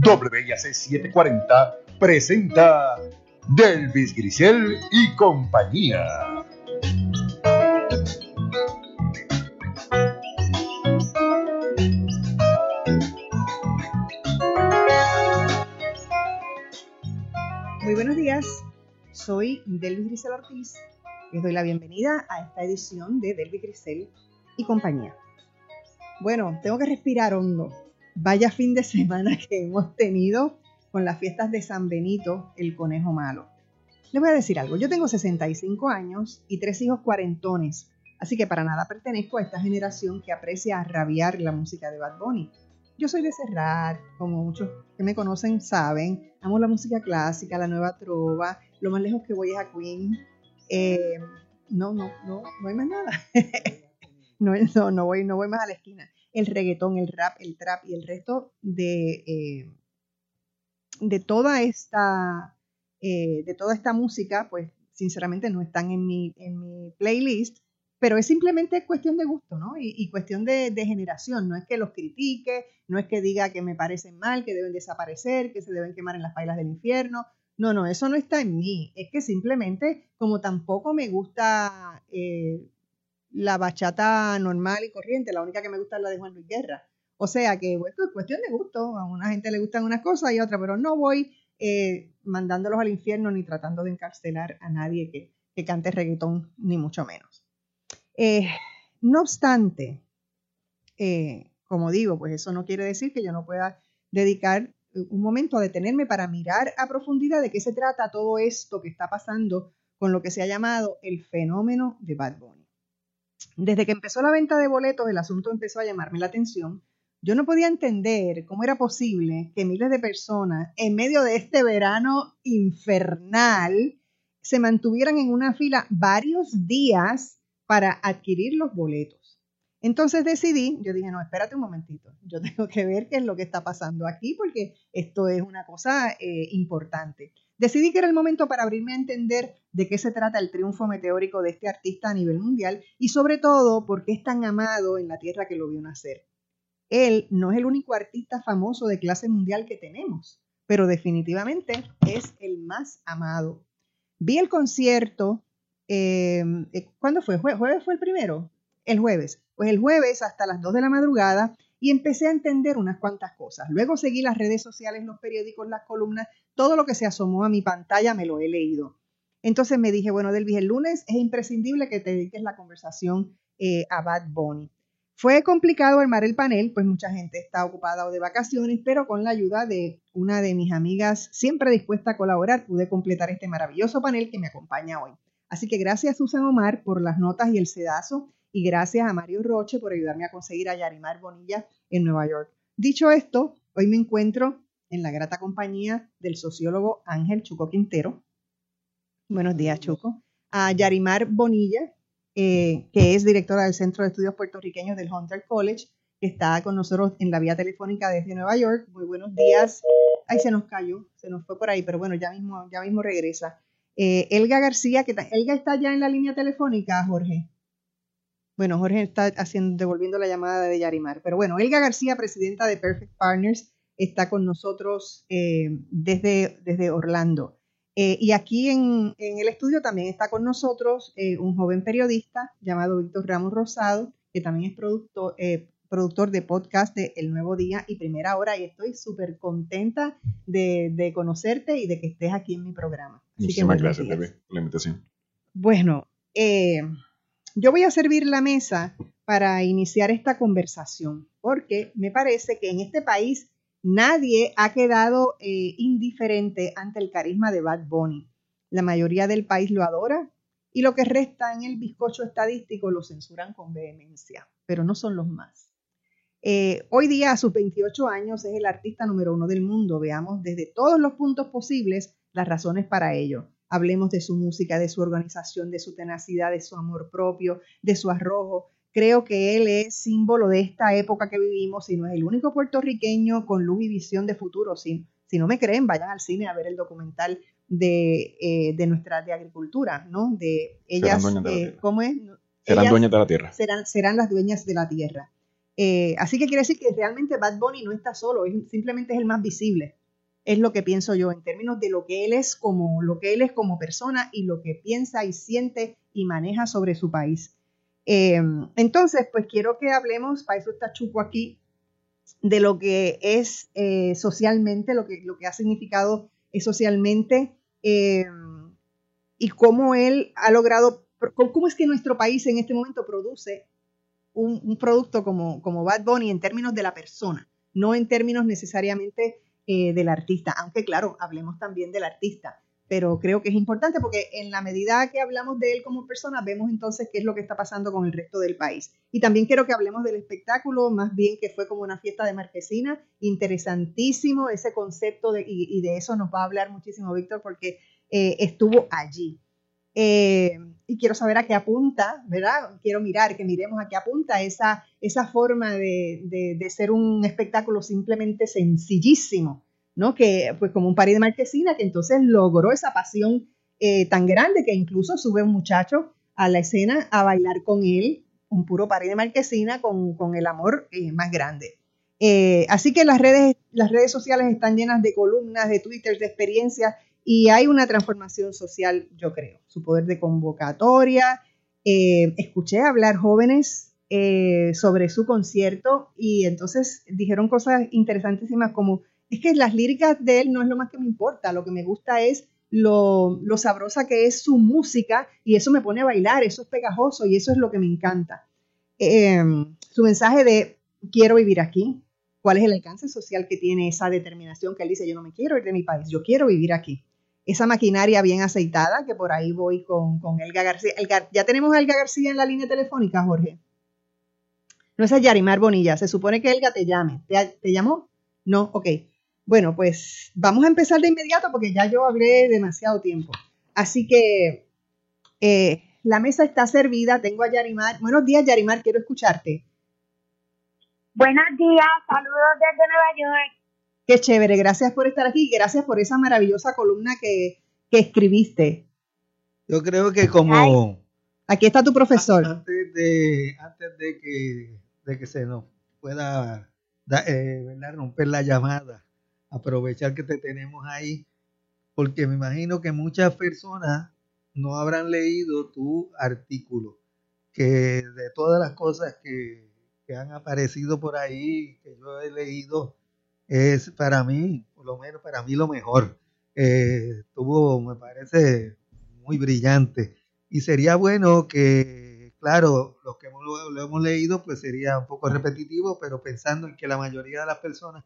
WIAC 740 presenta Delvis Grisel y compañía. Muy buenos días, soy Delvis Grisel Ortiz. Les doy la bienvenida a esta edición de Delvis Grisel y compañía. Bueno, tengo que respirar hondo vaya fin de semana que hemos tenido con las fiestas de San Benito, el conejo malo. Les voy a decir algo, yo tengo 65 años y tres hijos cuarentones, así que para nada pertenezco a esta generación que aprecia a rabiar la música de Bad Bunny. Yo soy de Serrat, como muchos que me conocen saben, amo la música clásica, la nueva trova, lo más lejos que voy es a Queen. Eh, no, no, no, no hay más nada. no, no, no, voy, no voy más a la esquina el reggaetón, el rap, el trap y el resto de, eh, de toda esta eh, de toda esta música, pues sinceramente no están en mi, en mi playlist, pero es simplemente cuestión de gusto, ¿no? Y, cuestión de, generación, no es que los critique, no es que diga que me parecen mal, que deben desaparecer, que se deben quemar en las pailas del infierno, no, no, eso no está en mí, es que simplemente como tampoco me gusta eh, la bachata normal y corriente, la única que me gusta es la de Juan Luis Guerra. O sea que bueno, es cuestión de gusto, a una gente le gustan unas cosas y a otra, pero no voy eh, mandándolos al infierno ni tratando de encarcelar a nadie que, cante reggaetón, ni mucho menos. Eh, no obstante, eh, como digo, pues eso no quiere decir que yo no pueda dedicar un momento a detenerme para mirar a profundidad de qué se trata todo esto que está pasando con lo que se ha llamado el fenómeno de Bad Bunny. Desde que empezó la venta de boletos, el asunto empezó a llamarme la atención. Yo no podía entender cómo era posible que miles de personas, en medio de este verano infernal, se mantuvieran en una fila varios días para adquirir los boletos. Entonces decidí, yo dije, no, espérate un momentito, yo tengo que ver qué es lo que está pasando aquí porque esto es una cosa eh, importante. Decidí que era el momento para abrirme a entender de qué se trata el triunfo meteórico de este artista a nivel mundial y sobre todo por qué es tan amado en la tierra que lo vio nacer. Él no es el único artista famoso de clase mundial que tenemos, pero definitivamente es el más amado. Vi el concierto, em, eh, ¿cuándo fue? ¿Jueves fue el primero? El jueves. Pues el jueves hasta las 2 de la madrugada y empecé a entender unas cuantas cosas. Luego seguí las redes sociales, los periódicos, las columnas, todo lo que se asomó a mi pantalla me lo he leído. Entonces me dije, bueno, Delvis, el lunes es imprescindible que te dediques la conversación eh, a Bad Bunny. Fue complicado armar el panel, pues mucha gente está ocupada o de vacaciones, pero con la ayuda de una de mis amigas siempre dispuesta a colaborar, pude completar este maravilloso panel que me acompaña hoy. Así que gracias Susan Omar por las notas y el sedazo y gracias a Mario Roche por ayudarme a conseguir a Yarimar Bonilla en Nueva York. Dicho esto, hoy me encuentro en la grata compañía del sociólogo Ángel Chuco Quintero. Buenos días, Chuco. A Yarimar Bonilla, eh, que es directora del Centro de Estudios Puertorriqueños del Hunter College, que está con nosotros en la vía telefónica desde Nueva York. Muy buenos días. Ay, se nos cayó, se nos fue por ahí, pero bueno, ya mismo, ya mismo regresa. Eh, Elga García, que Elga está ya en la línea telefónica, Jorge. Bueno, Jorge está haciendo, devolviendo la llamada de Yarimar. Pero bueno, Elga García, presidenta de Perfect Partners, está con nosotros eh, desde, desde Orlando. Eh, y aquí en, el estudio también está con nosotros eh, un joven periodista llamado Víctor Ramos Rosado, que también es productor, productor de podcast de El Nuevo Día y Primera Hora. Y estoy súper contenta de, conocerte y de que estés aquí en mi programa. Muchísimas gracias, por la invitación. Bueno, eh, yo voy a servir la mesa para iniciar esta conversación, porque me parece que en este país nadie ha quedado eh, indiferente ante el carisma de Bad Bunny. La mayoría del país lo adora y lo que resta en el bizcocho estadístico lo censuran con vehemencia, pero no son los más. Eh, hoy día, a sus 28 años, es el artista número uno del mundo. Veamos desde todos los puntos posibles las razones para ello. Hablemos de su música, de su organización, de su tenacidad, de su amor propio, de su arrojo. Creo que él es símbolo de esta época que vivimos y no es el único puertorriqueño con luz y visión de futuro. Si, si no me creen, vayan al cine a ver el documental de, eh, de nuestra de agricultura, ¿no? De ellas, Serán dueñas de eh. ¿cómo es? Serán Ellas dueñas de la tierra. serán, serán las dueñas de la tierra. Eh, así que quiere decir que realmente Bad Bunny no está solo, es- simplemente es el más visible. Es lo que pienso yo en términos de lo que él es como lo que él es como persona y lo que piensa y siente y maneja sobre su país. Eh, entonces, pues quiero que hablemos, para eso está Chuco aquí, de lo que es eh, socialmente, lo que, lo que ha significado eh, socialmente y cómo él ha logrado, cómo es que nuestro país en este momento produce un, un producto como, como Bad Bunny en términos de la persona, no en términos necesariamente eh, del artista, aunque claro, hablemos también del artista, pero creo que es importante porque en la medida que hablamos de él como persona, vemos entonces qué es lo que está pasando con el resto del país. Y también quiero que hablemos del espectáculo, más bien que fue como una fiesta de marquesina, interesantísimo ese concepto de, y, de eso nos va a hablar muchísimo Víctor porque eh, estuvo allí. Eh, y quiero saber a qué apunta, ¿verdad? Quiero mirar, que miremos a qué apunta esa, esa forma de, de, ser un espectáculo simplemente sencillísimo, ¿no? Que pues como un party de marquesina que entonces logró esa pasión eh, tan grande que incluso sube un muchacho a la escena a bailar con él, un puro party de marquesina con, con el amor eh, más grande. Así que las redes, las redes sociales están llenas de columnas, de twitters, de experiencias y hay una transformación social, yo creo, su poder de convocatoria. Eh, escuché hablar jóvenes eh, sobre su concierto y entonces dijeron cosas interesantísimas como, es que las líricas de él no es lo más que me importa, lo que me gusta es lo, lo sabrosa que es su música y eso me pone a bailar, eso es pegajoso y eso es lo que me encanta. Eh, su mensaje de quiero vivir aquí, cuál es el alcance social que tiene esa determinación que él dice, yo no me quiero ir de mi país, yo quiero vivir aquí esa maquinaria bien aceitada, que por ahí voy con, con Elga García. Elga, ya tenemos a Elga García en la línea telefónica, Jorge. No es Yarimar Bonilla, se supone que Elga te llame. ¿Te, te llamó? No, ok. Bueno, pues vamos a empezar de inmediato porque ya yo hablé demasiado tiempo. Así que eh, la mesa está servida, tengo a Yarimar. Buenos días, Yarimar, quiero escucharte. Buenos días, saludos desde Nueva York. Qué chévere, gracias por estar aquí y gracias por esa maravillosa columna que, que escribiste. Yo creo que como Aquí está tu profesor. antes de antes de que de que se nos pueda da- eh, romper la llamada, aprovechar que te tenemos ahí, porque me imagino que muchas personas no habrán leído tu artículo, que de todas las cosas que, que han aparecido por ahí, que yo he leído, es para mí, por lo menos para mí lo mejor. Eh, estuvo, me parece, muy brillante. Y sería bueno que, claro, los que hemos- lo, hemos leído, pues sería un poco repetitivo, pero pensando en que la mayoría de las personas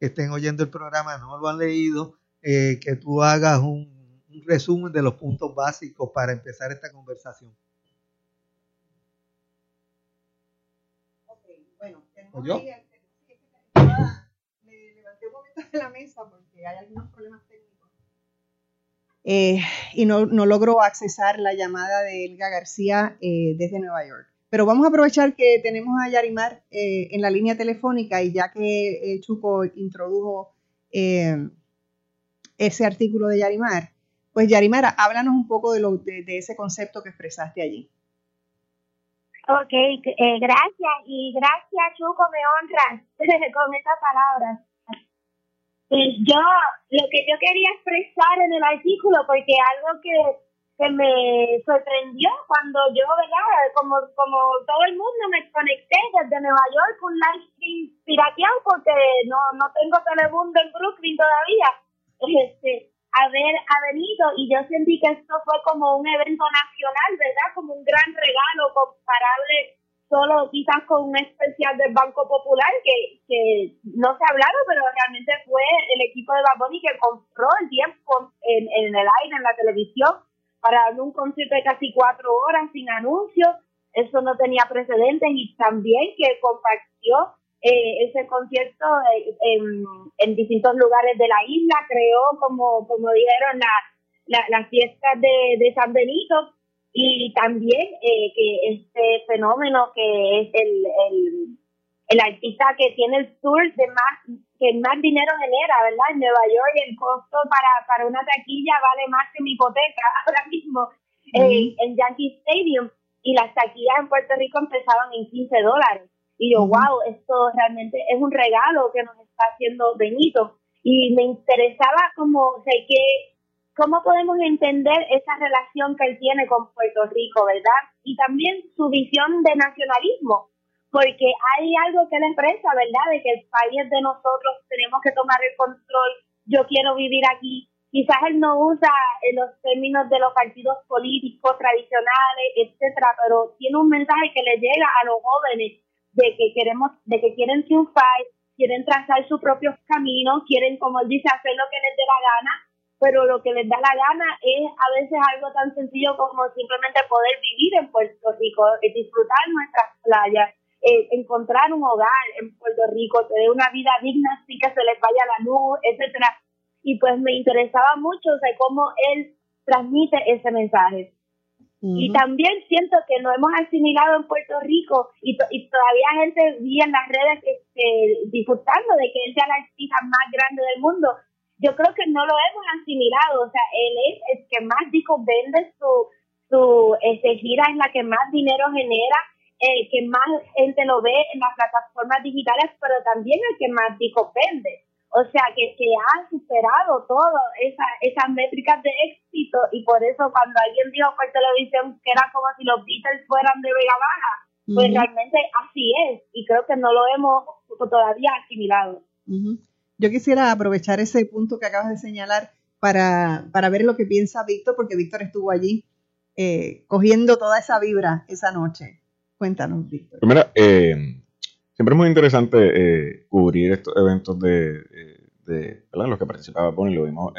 que estén oyendo el programa no lo han leído, eh, que tú hagas un, un resumen de los puntos básicos para empezar esta conversación. Ok, bueno, tenemos ¿Yo? ahí el- de la mesa porque hay algunos problemas técnicos. Eh, y no, no logro accesar la llamada de Elga García eh, desde Nueva York. Pero vamos a aprovechar que tenemos a Yarimar eh, en la línea telefónica y ya que eh, Chuco introdujo eh, ese artículo de Yarimar, pues Yarimar, háblanos un poco de, lo, de, de ese concepto que expresaste allí. Ok, eh, gracias y gracias Chuco, me honras con esas palabras. Pues yo, lo que yo quería expresar en el artículo, porque algo que, que me sorprendió cuando yo, ¿verdad? Como, como todo el mundo me conecté desde Nueva York, un live stream pirateado, porque no, no tengo telemundo en Brooklyn todavía. Este, haber ha venido y yo sentí que esto fue como un evento nacional, ¿verdad? Como un gran regalo comparable solo quizás con un especial del Banco Popular que, que no se ha pero realmente fue el equipo de Baboni que compró el tiempo en, en el aire, en la televisión, para darme un concierto de casi cuatro horas sin anuncios. Eso no tenía precedentes y también que compartió eh, ese concierto eh, en, en, distintos lugares de la isla, creó, como, como dijeron, la, las fiestas de, de San Benito y también eh, que este fenómeno que es el, el, el artista que tiene el tour de más que más dinero genera, ¿verdad? En Nueva York el costo para, para una taquilla vale más que mi hipoteca ahora mismo eh, en Yankee Stadium y las taquillas en Puerto Rico empezaban en 15 dólares. Y yo, wow, esto realmente es un regalo que nos está haciendo Benito. Y me interesaba como, o sea, que, cómo podemos entender esa relación que él tiene con Puerto Rico, ¿verdad? Y también su visión de nacionalismo porque hay algo que él expresa, ¿verdad? De que el país es de nosotros, tenemos que tomar el control, yo quiero vivir aquí. Quizás él no usa en los términos de los partidos políticos tradicionales, etcétera, pero tiene un mensaje que le llega a los jóvenes de que queremos, de que quieren triunfar, quieren trazar sus propios caminos, quieren, como él dice, hacer lo que les dé la gana, pero lo que les da la gana es a veces algo tan sencillo como simplemente poder vivir en Puerto Rico, disfrutar nuestras playas, eh, encontrar un hogar en Puerto Rico, tener una vida digna sin que se les vaya la luz, etcétera. Y pues me interesaba mucho o cómo él transmite ese mensaje. Y también siento que lo hemos asimilado en Puerto Rico y, y todavía gente vi en las redes este, disfrutando de que él sea la artista más grande del mundo. Yo creo que no lo hemos asimilado, o sea, él es el que más discos vende, su, su este, gira es la que más dinero genera, el que más gente lo ve en las plataformas digitales, pero también el que más discos vende. O sea, que, que ha superado todo esa, esas métricas de éxito y por eso cuando alguien dijo por televisión que era como si los Beatles fueran de Vega Baja, pues realmente así es y creo que no lo hemos todavía asimilado. Yo quisiera aprovechar ese punto que acabas de señalar para, para ver lo que piensa Víctor, porque Víctor estuvo allí eh, cogiendo toda esa vibra esa noche. Cuéntanos, Víctor. Mira, eh, siempre es muy interesante eh, cubrir estos eventos de, eh, de los que participaba Bonnie, lo vimos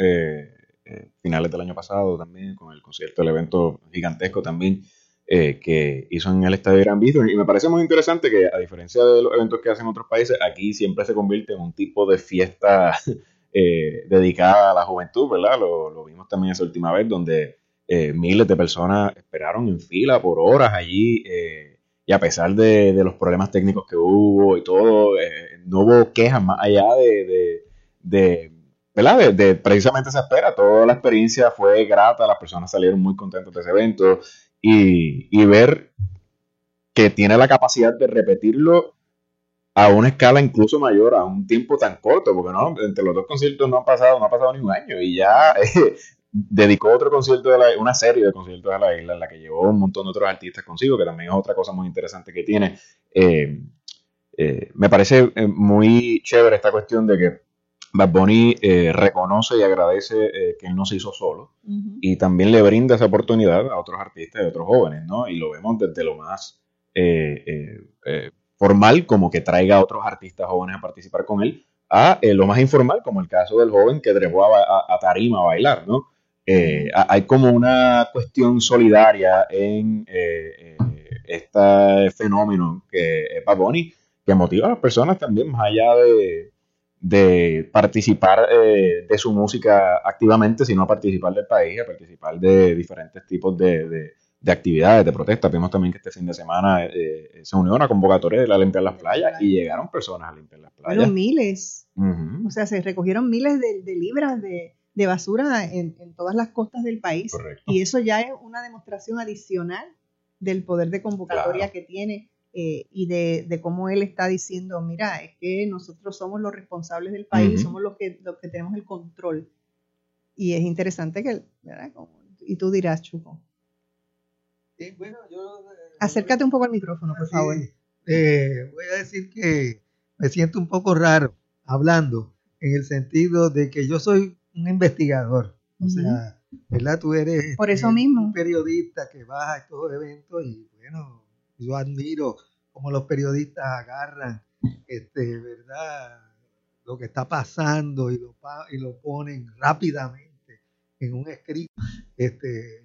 finales del año pasado también, con el concierto, el evento gigantesco también que hizo en el Estadio Gran Víctor. Y me parece muy interesante que, a diferencia de los eventos que hacen en otros países, aquí siempre se convierte en un tipo de fiesta dedicada a la juventud, ¿verdad? Lo, vimos también esa última vez, donde miles de personas esperaron en fila por horas allí y a pesar de, los problemas técnicos que hubo y todo, eh, no hubo quejas más allá de, de, ¿verdad? De, precisamente esa espera. Toda la experiencia fue grata, las personas salieron muy contentas de ese evento y, ver que tiene la capacidad de repetirlo a una escala incluso mayor, a un tiempo tan corto, porque no, entre los dos conciertos no han pasado, no ha pasado ni un año y ya dedicó otro concierto de la, una serie de conciertos de la isla en la que llevó un montón de otros artistas consigo, que también es otra cosa muy interesante que tiene. Eh, eh, me parece eh, muy chévere esta cuestión de que Bad Bunny reconoce y agradece que él no se hizo solo y también le brinda esa oportunidad a otros artistas y a otros jóvenes, ¿no? Y lo vemos desde lo más formal, como que traiga a otros artistas jóvenes a participar con él, a lo más informal, como el caso del joven que trepó a Tarima a bailar, ¿no? Eh, hay como una cuestión solidaria en eh, eh, este fenómeno que es Bad que motiva a las personas también más allá de, de participar de su música activamente, sino a participar del país, a participar de diferentes tipos de, de, actividades, de protestas. Vimos también que este fin de semana se unió una convocatoria de la limpiar las playas y llegaron personas a limpiar las playas. Fueron miles. O sea, se recogieron miles de libras de de basura en, todas las costas del país. Y eso ya es una demostración adicional del poder de convocatoria que tiene eh, y de, cómo él está diciendo, mira, es que nosotros somos los responsables del país, somos los que, los que tenemos el control. Y es interesante que, ¿verdad? y tú dirás, Chuco. bueno, yo, eh, Acércate un poco al micrófono, por favor. Eh, voy a decir que me siento un poco raro hablando en el sentido de que yo soy un investigador. O sea, ¿verdad? Tú eres Por eso mismo. un periodista que va a estos eventos y bueno, yo admiro cómo los periodistas agarran, este, ¿verdad? Lo que está pasando y lo, y lo ponen rápidamente en un escrito. Este,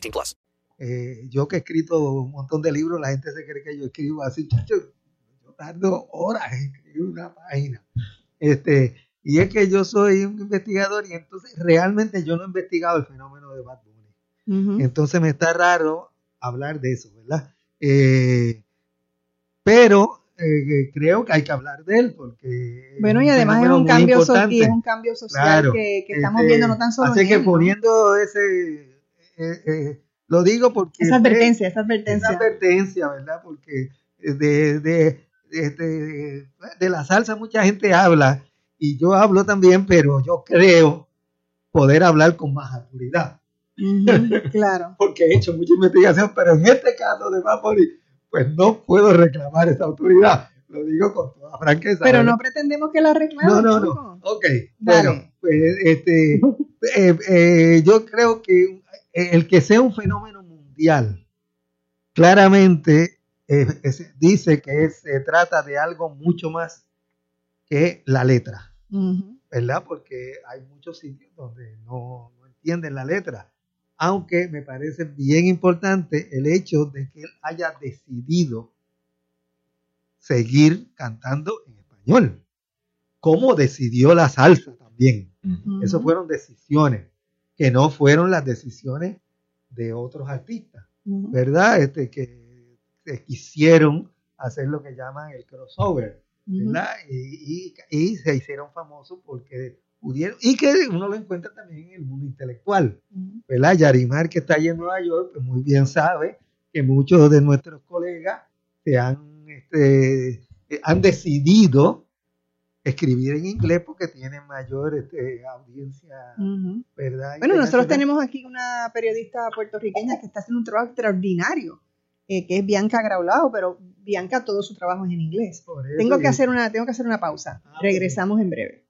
18 plus. Eh, yo que he escrito un montón de libros, la gente se cree que yo escribo así, chacho, yo tardo horas en escribir una página. Este, y es que yo soy un investigador y entonces realmente yo no he investigado el fenómeno de Bad Bunny. Entonces me está raro hablar de eso, ¿verdad? Eh, pero eh, creo que hay que hablar de él porque Bueno, y además es un, cambio so- y es un cambio social Claro, que, que estamos Este, viendo no tan solo Así en que él, ¿no? poniendo ese, eh, eh, lo digo porque esa advertencia, esa esa advertencia. advertencia, ¿verdad? Porque de, de, de, de- la salsa mucha gente habla y yo hablo también, pero yo creo poder hablar con más autoridad, claro. porque he hecho mucha investigación, pero en este caso de Bunny, pues no puedo reclamar esa autoridad, lo digo con toda franqueza. Pero ¿verdad? no pretendemos que la reclamen. No, no, chico. no. Ok, Dale. bueno, pues este, eh, eh, yo creo que el que sea un fenómeno mundial, claramente eh, es- dice que se trata de algo mucho más que la letra. ¿verdad? Porque hay muchos sitios donde no, no entienden la letra. Aunque me parece bien importante el hecho de que él haya decidido seguir cantando en español, como decidió la salsa también. Ujú. Esas fueron decisiones que no fueron las decisiones de otros artistas. ¿verdad? Este, que, que quisieron hacer lo que llaman el crossover. ¿verdad? Y, y- y se hicieron famosos porque pudieron, y que uno lo encuentra también en el mundo intelectual. ¿verdad? Yarimar, que está allí en Nueva York, pues muy bien sabe que muchos de nuestros colegas se han, este, han decidido escribir en inglés porque tienen mayor este, audiencia, Ujú. ¿verdad? Bueno, nosotros tenemos aquí una periodista puertorriqueña que está haciendo un trabajo extraordinario, eh, que es Bianca Graulao, pero Bianca todo su trabajo es en inglés. Tengo que que- hacer una, tengo que hacer una pausa. Ah, Regresamos en breve.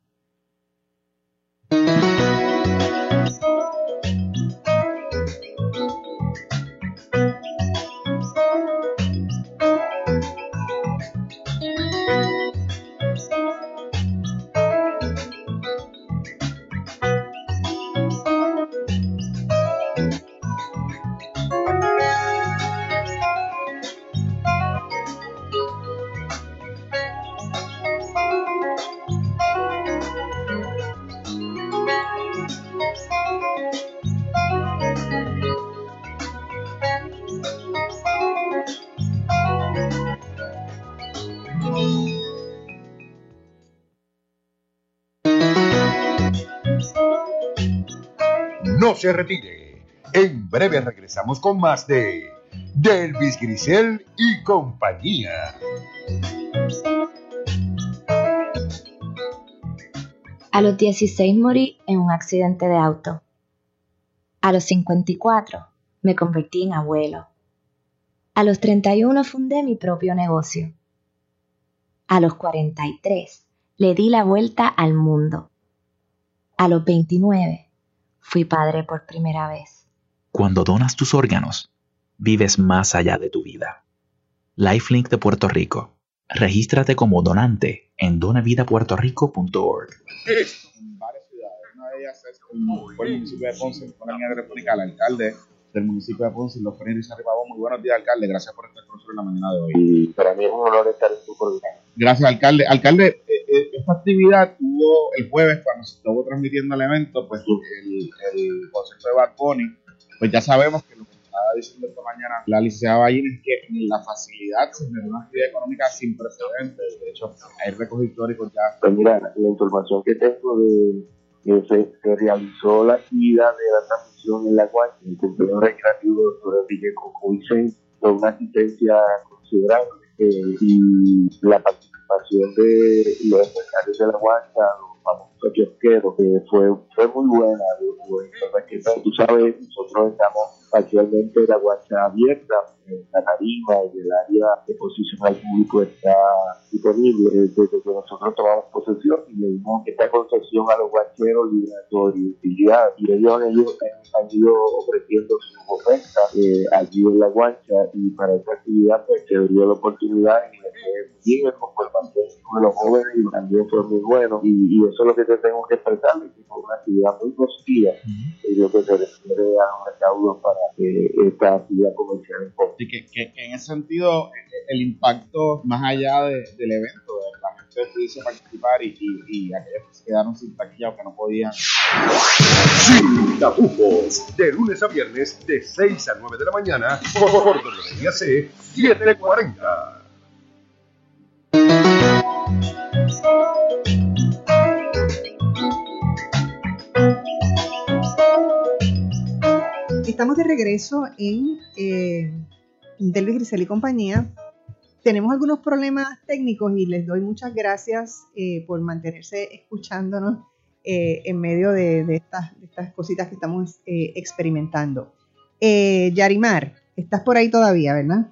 Se retire. En breve regresamos con más de Delvis Grisel y compañía. A los 16 morí en un accidente de auto. A los 54 me convertí en abuelo. A los 31 fundé mi propio negocio. A los 43 le di la vuelta al mundo. A los 29 fui padre por primera vez. Cuando donas tus órganos, vives más allá de tu vida. Lifelink de Puerto Rico. Regístrate como donante en donavidapuertorico.org. en varias ciudades. Una de ellas es el, municipio de Ponce, alcalde del municipio de Ponce, doctor Iris Arribabo. Muy buenos días, alcalde. Gracias por estar con nosotros en la mañana de hoy. y para mí es un honor estar en tu programa. Gracias, alcalde. Alcalde, eh, eh, esta actividad tuvo el jueves, cuando se estuvo transmitiendo el evento, pues el, el concierto de Bad Bunny, pues ya sabemos que lo que estaba diciendo esta mañana la licenciada Ballín es que en la facilidad se generó una actividad económica sin precedentes. De hecho, hay récords históricos ya Pues mira, la información que tengo de que se, realizó la actividad de la transmisión en la cual el complejo recreativo doctor Enrique Coco Vicente con una asistencia considerable eh, y la participación de los empresarios de la guancha, los famosos kiosqueros, que fue, fue muy buena. Que, Tú sabes, nosotros estamos parcialmente la guacha abierta, eh, la tarima y el área de exposición al público está disponible desde que nosotros tomamos posesión y le dimos esta concesión a los guacheros utilidad y ellos, ellos han, ido ofreciendo sus ofertas eh, allí en la guacha y para esta actividad pues se dio la oportunidad y bien el comportamiento de los jóvenes y también fue muy bueno y, y, eso es lo que te tengo que expresar que fue una actividad muy positiva. Y yo que se refiere a los recaudos para eh, esta actividad comercial Así que, que, que, en ese sentido el impacto más allá de, del evento de la gente pudiese participar y, y, y, aquellos que se quedaron sin taquilla o que no podían. Sin tapujos, de lunes a viernes de 6 a 9 de la mañana por WIAC 740 Estamos de regreso en eh, Delvis Grisel y compañía. Tenemos algunos problemas técnicos y les doy muchas gracias eh, por mantenerse escuchándonos eh, en medio de, estas, estas, cositas que estamos eh, experimentando. Yarimar, estás por ahí todavía, ¿verdad?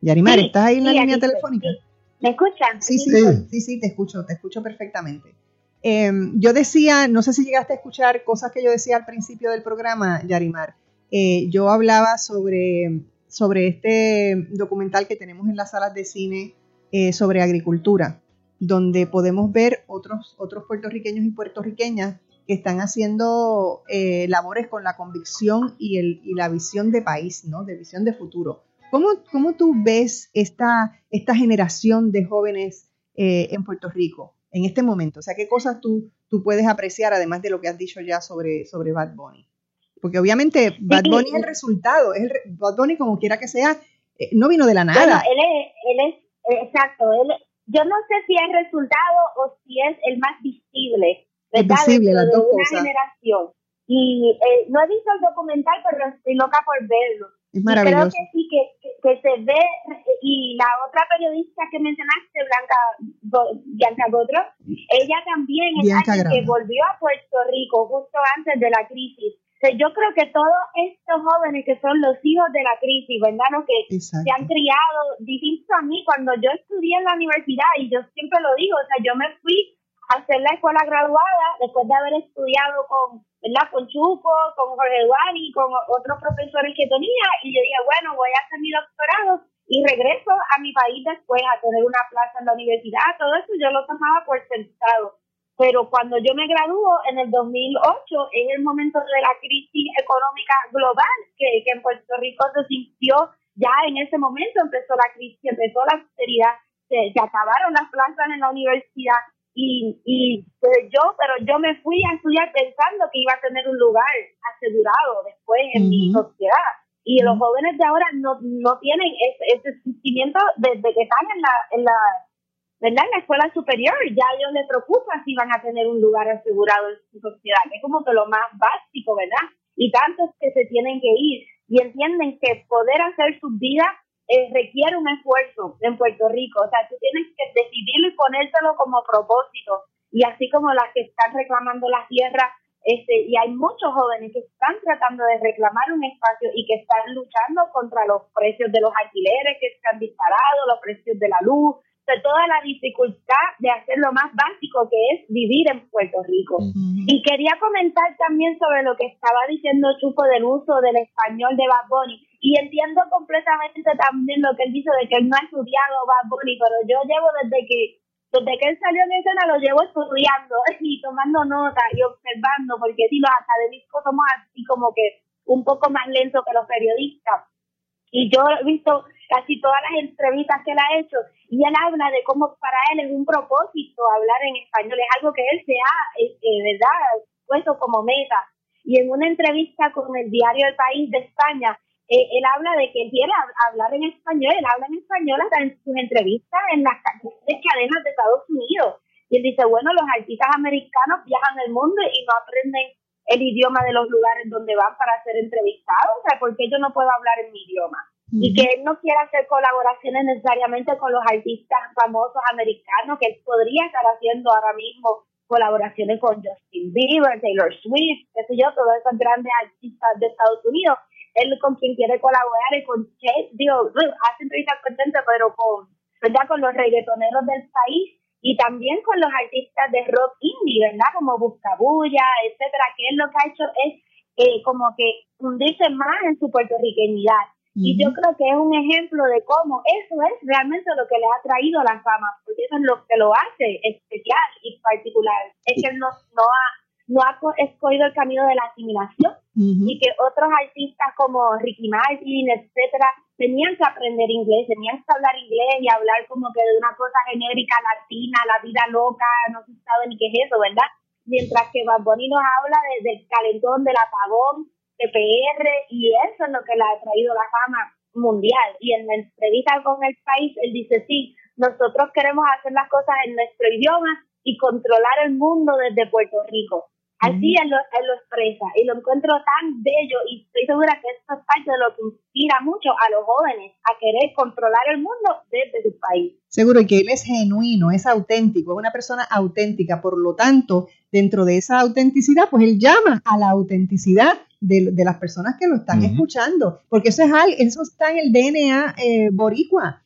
Yarimar, ¿estás ahí en la línea telefónica? ¿Me escuchan? Sí, sí, sí, sí, te escucho, te escucho perfectamente. Em, yo decía, no sé si llegaste a escuchar cosas que yo decía al principio del programa, Yarimar. Eh, yo hablaba sobre, sobre este documental que tenemos en las salas de cine eh, sobre agricultura, donde podemos ver otros, otros puertorriqueños y puertorriqueñas que están haciendo eh, labores con la convicción y, el, y la visión de país, ¿no? de visión de futuro. ¿Cómo, cómo tú ves esta, esta generación de jóvenes en Puerto Rico en este momento? O sea, ¿qué cosas tú, tú puedes apreciar además de lo que has dicho ya sobre, sobre Bad Bunny? Porque obviamente Bad Bunny es el resultado, es el, Bad Bunny como quiera que sea, eh, no vino de la nada. Bueno, él es, él es exacto, él, yo no sé si es resultado o si es el más visible, ¿verdad? Visible, las dos de una cosas. generación. Y eh, no he visto el documental, pero estoy loca por verlo. Es Y maravilloso. creo que sí, que, que, que se ve, y la otra periodista que mencionaste, Blanca, Bianca Gotro, ella también es Bianca alguien que volvió a Puerto Rico justo antes de la crisis. Yo creo que todos estos jóvenes que son los hijos de la crisis, ¿verdad? No? Que Exacto. se han criado, distinto a mí, cuando yo estudié en la universidad, y yo siempre lo digo, o sea, yo me fui a hacer la escuela graduada después de haber estudiado con, ¿verdad? Con Chuco, con Jorge Duani, con otros profesores que tenía, y yo dije, bueno, voy a hacer mi doctorado y regreso a mi país después a tener una plaza en la universidad, todo eso yo lo tomaba por sentado. Pero cuando yo me gradúo en el 2008, es el momento de la crisis económica global que, que en Puerto Rico se sintió ya en ese momento, empezó la crisis, empezó la austeridad, se, se acabaron las plazas en la universidad y, y pues yo, pero yo me fui a estudiar pensando que iba a tener un lugar asegurado después en mi sociedad. Y los jóvenes de ahora no, no tienen ese, ese sentimiento desde que están en la, en la ¿verdad? En la escuela superior ya a ellos les preocupa si van a tener un lugar asegurado en su sociedad, que es como que lo más básico, ¿verdad? Y tantos que se tienen que ir y entienden que poder hacer sus vidas eh, requiere un esfuerzo en Puerto Rico. O sea, tú tienes que decidirlo y ponértelo como propósito. Y así como las que están reclamando la tierra, este, y hay muchos jóvenes que están tratando de reclamar un espacio y que están luchando contra los precios de los alquileres que se han disparado, los precios de la luz, de toda la dificultad de hacer lo más básico que es vivir en Puerto Rico. Y quería comentar también sobre lo que estaba diciendo Chupo del uso del español de Bad Bunny. Y entiendo completamente también lo que él dice de que él no ha estudiado Bad Bunny, pero yo llevo desde que desde que él salió en escena lo llevo estudiando y tomando notas y observando, porque si los académicos somos así como que un poco más lentos que los periodistas. Y yo he visto casi todas las entrevistas que él ha hecho y él habla de cómo para él es un propósito hablar en español, es algo que él se ha, eh, eh, ¿verdad?, puesto como meta. Y en una entrevista con el diario El País de España, eh, él habla de que él quiere hab- hablar en español, él habla en español hasta en sus entrevistas en las cadenas de Estados Unidos. Y él dice, bueno, los artistas americanos viajan el mundo y no aprenden el idioma de los lugares donde van para ser entrevistados, o sea, ¿por qué yo no puedo hablar en mi idioma? Y que él no quiere hacer colaboraciones necesariamente con los artistas famosos americanos que él podría estar haciendo ahora mismo colaboraciones con Justin Bieber, Taylor Swift, qué sé yo, todos esos grandes artistas de Estados Unidos. Él con quien quiere colaborar y con Chase, digo, hace entrevistas con gente, pero con, ¿verdad? con los reggaetoneros del país y también con los artistas de rock indie, ¿verdad? Como Buscabulla, etcétera, que él lo que ha hecho es eh, como que hundirse más en su puertorriqueñidad. Y yo creo que es un ejemplo de cómo eso es realmente lo que le ha traído la fama, porque eso es lo que lo hace especial y particular. Es que él no, no ha, no ha escogido el camino de la asimilación y que otros artistas como Ricky Martin, etcétera, tenían que aprender inglés, tenían que hablar inglés y hablar como que de una cosa genérica latina, la vida loca, no se sabe ni qué es eso, ¿verdad? Mientras que Bad Bunny nos habla del calentón, del apagón, PR y eso es lo que le ha traído la fama mundial. Y en la entrevista con el país, él dice, sí, nosotros queremos hacer las cosas en nuestro idioma y controlar el mundo desde Puerto Rico. Así él, lo, él lo expresa y lo encuentro tan bello y estoy segura que esto es parte de lo que inspira mucho a los jóvenes a querer controlar el mundo desde su país. Seguro que él es genuino, es auténtico, es una persona auténtica, por lo tanto, dentro de esa autenticidad, pues él llama a la autenticidad de, las personas que lo están escuchando, porque eso es algo, eso está en el DNA eh, boricua.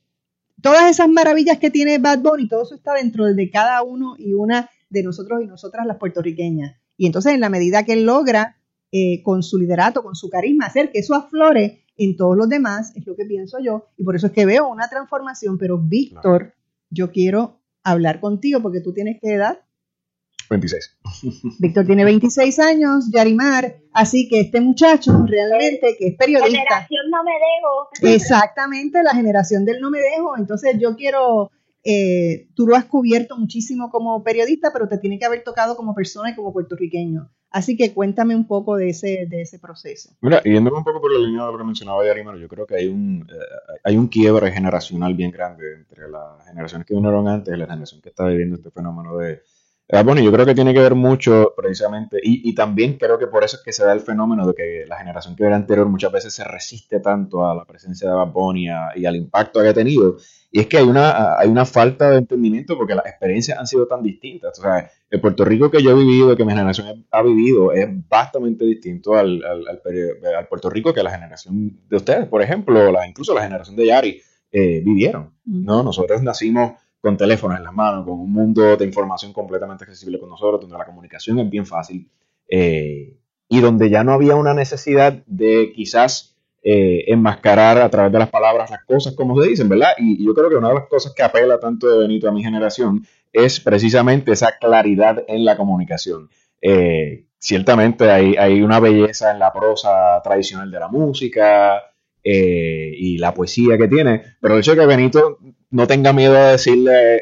Todas esas maravillas que tiene Bad Bunny, todo eso está dentro de cada uno y una de nosotros y nosotras las puertorriqueñas. Y entonces en la medida que él logra eh, con su liderato, con su carisma, hacer que eso aflore en todos los demás, es lo que pienso yo, y por eso es que veo una transformación, pero Víctor, yo quiero hablar contigo porque tú tienes que edad 26. Víctor tiene 26 años, Yarimar, así que este muchacho realmente que es periodista. Generación no me dejo. Exactamente, la generación del no me dejo. Entonces yo quiero, eh, tú lo has cubierto muchísimo como periodista, pero te tiene que haber tocado como persona y como puertorriqueño. Así que cuéntame un poco de ese, de ese proceso. Mira, yéndome un poco por la línea de lo que mencionaba Yarimar, yo creo que hay un, eh, hay un quiebre generacional bien grande entre las generaciones que vinieron antes y la generación que está viviendo este fenómeno de bueno, yo creo que tiene que ver mucho precisamente, y, y, también creo que por eso es que se da el fenómeno de que la generación que era anterior muchas veces se resiste tanto a la presencia de Bad Bunny y, al impacto que ha tenido, y es que hay una, hay una falta de entendimiento porque las experiencias han sido tan distintas. O sea, el Puerto Rico que yo he vivido, que mi generación ha vivido, es bastante distinto al, al, al, Puerto Rico que la generación de ustedes, por ejemplo, la, incluso la generación de Yari, eh, vivieron. ¿no? Nosotros nacimos con teléfonos en las manos, con un mundo de información completamente accesible con nosotros, donde la comunicación es bien fácil eh, y donde ya no había una necesidad de quizás eh, enmascarar a través de las palabras las cosas como se dicen, ¿verdad? Y, yo creo que una de las cosas que apela tanto de Benito a mi generación es precisamente esa claridad en la comunicación. Eh, ciertamente hay, hay, una belleza en la prosa tradicional de la música y la poesía que tiene, pero el hecho de que Benito no tenga miedo de decirle eh,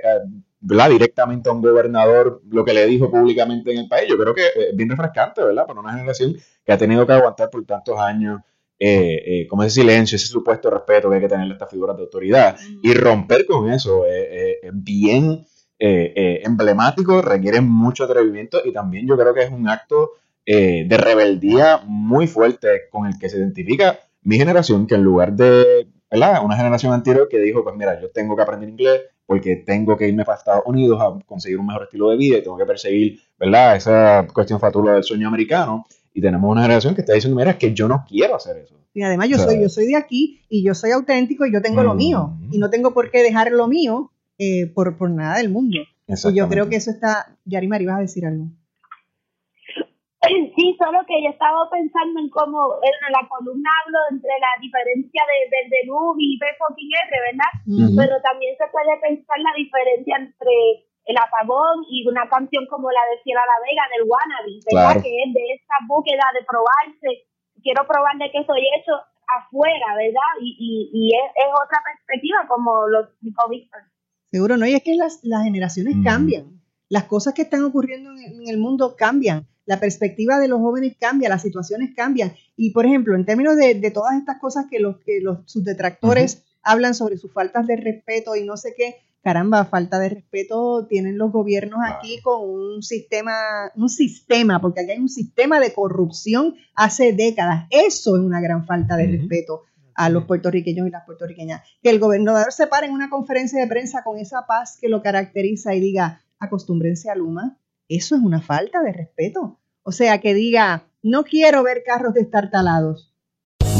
directamente a un gobernador lo que le dijo públicamente en el país. Yo creo que es bien refrescante, ¿verdad? Para una generación que ha tenido que aguantar por tantos años eh, eh, como ese silencio, ese supuesto respeto que hay que tener estas figuras de autoridad. Y romper con eso es bien emblemático, requiere mucho atrevimiento y también yo creo que es un acto de rebeldía muy fuerte con el que se identifica mi generación, que en lugar de ¿verdad? Una generación anterior que dijo, pues mira, yo tengo que aprender inglés porque tengo que irme para Estados Unidos a conseguir un mejor estilo de vida y tengo que perseguir, ¿verdad? Esa cuestión fatula del sueño americano. Y tenemos una generación que está diciendo, mira, es que yo no quiero hacer eso. Y además yo, soy, yo soy de aquí y yo soy auténtico y yo tengo lo mío. Y no tengo por qué dejar lo mío eh, por, por nada del mundo. Y yo creo que eso está... Yari Mari, vas a decir algo. Sí, solo que yo estaba pensando en cómo en la columna hablo entre la diferencia de, del de y Pepo R, ¿verdad? Pero también se puede pensar la diferencia entre el apagón y una canción como la de Cielo la Vega del Wannabe, ¿verdad? Que es de esa búsqueda de probarse, quiero probar de qué soy hecho afuera, ¿verdad? Y, y, y es, es, otra perspectiva como los Víctor. Seguro, ¿no? Y es que las, las generaciones cambian. Las cosas que están ocurriendo en el mundo cambian la perspectiva de los jóvenes cambia, las situaciones cambian. Y, por ejemplo, en términos de, todas estas cosas que los, que los sus detractores hablan sobre sus faltas de respeto y no sé qué, caramba, falta de respeto tienen los gobiernos aquí con un sistema, un sistema, porque aquí hay un sistema de corrupción hace décadas. Eso es una gran falta de respeto a los puertorriqueños y las puertorriqueñas. Que el gobernador se pare en una conferencia de prensa con esa paz que lo caracteriza y diga, acostúmbrense a Luma, Eso es una falta de respeto. O sea, que diga, no quiero ver carros destartalados.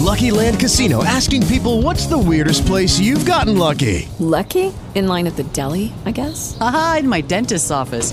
Lucky Land Casino asking people what's the weirdest place you've gotten lucky? Lucky? In line at the deli, I guess? Aha, in my dentist's office.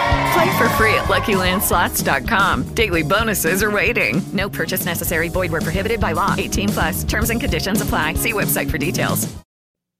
Play for free at LuckyLandSlots.com. Daily bonuses are waiting. No purchase necessary. Void where prohibited by law. 18 plus. Terms and conditions apply. See website for details.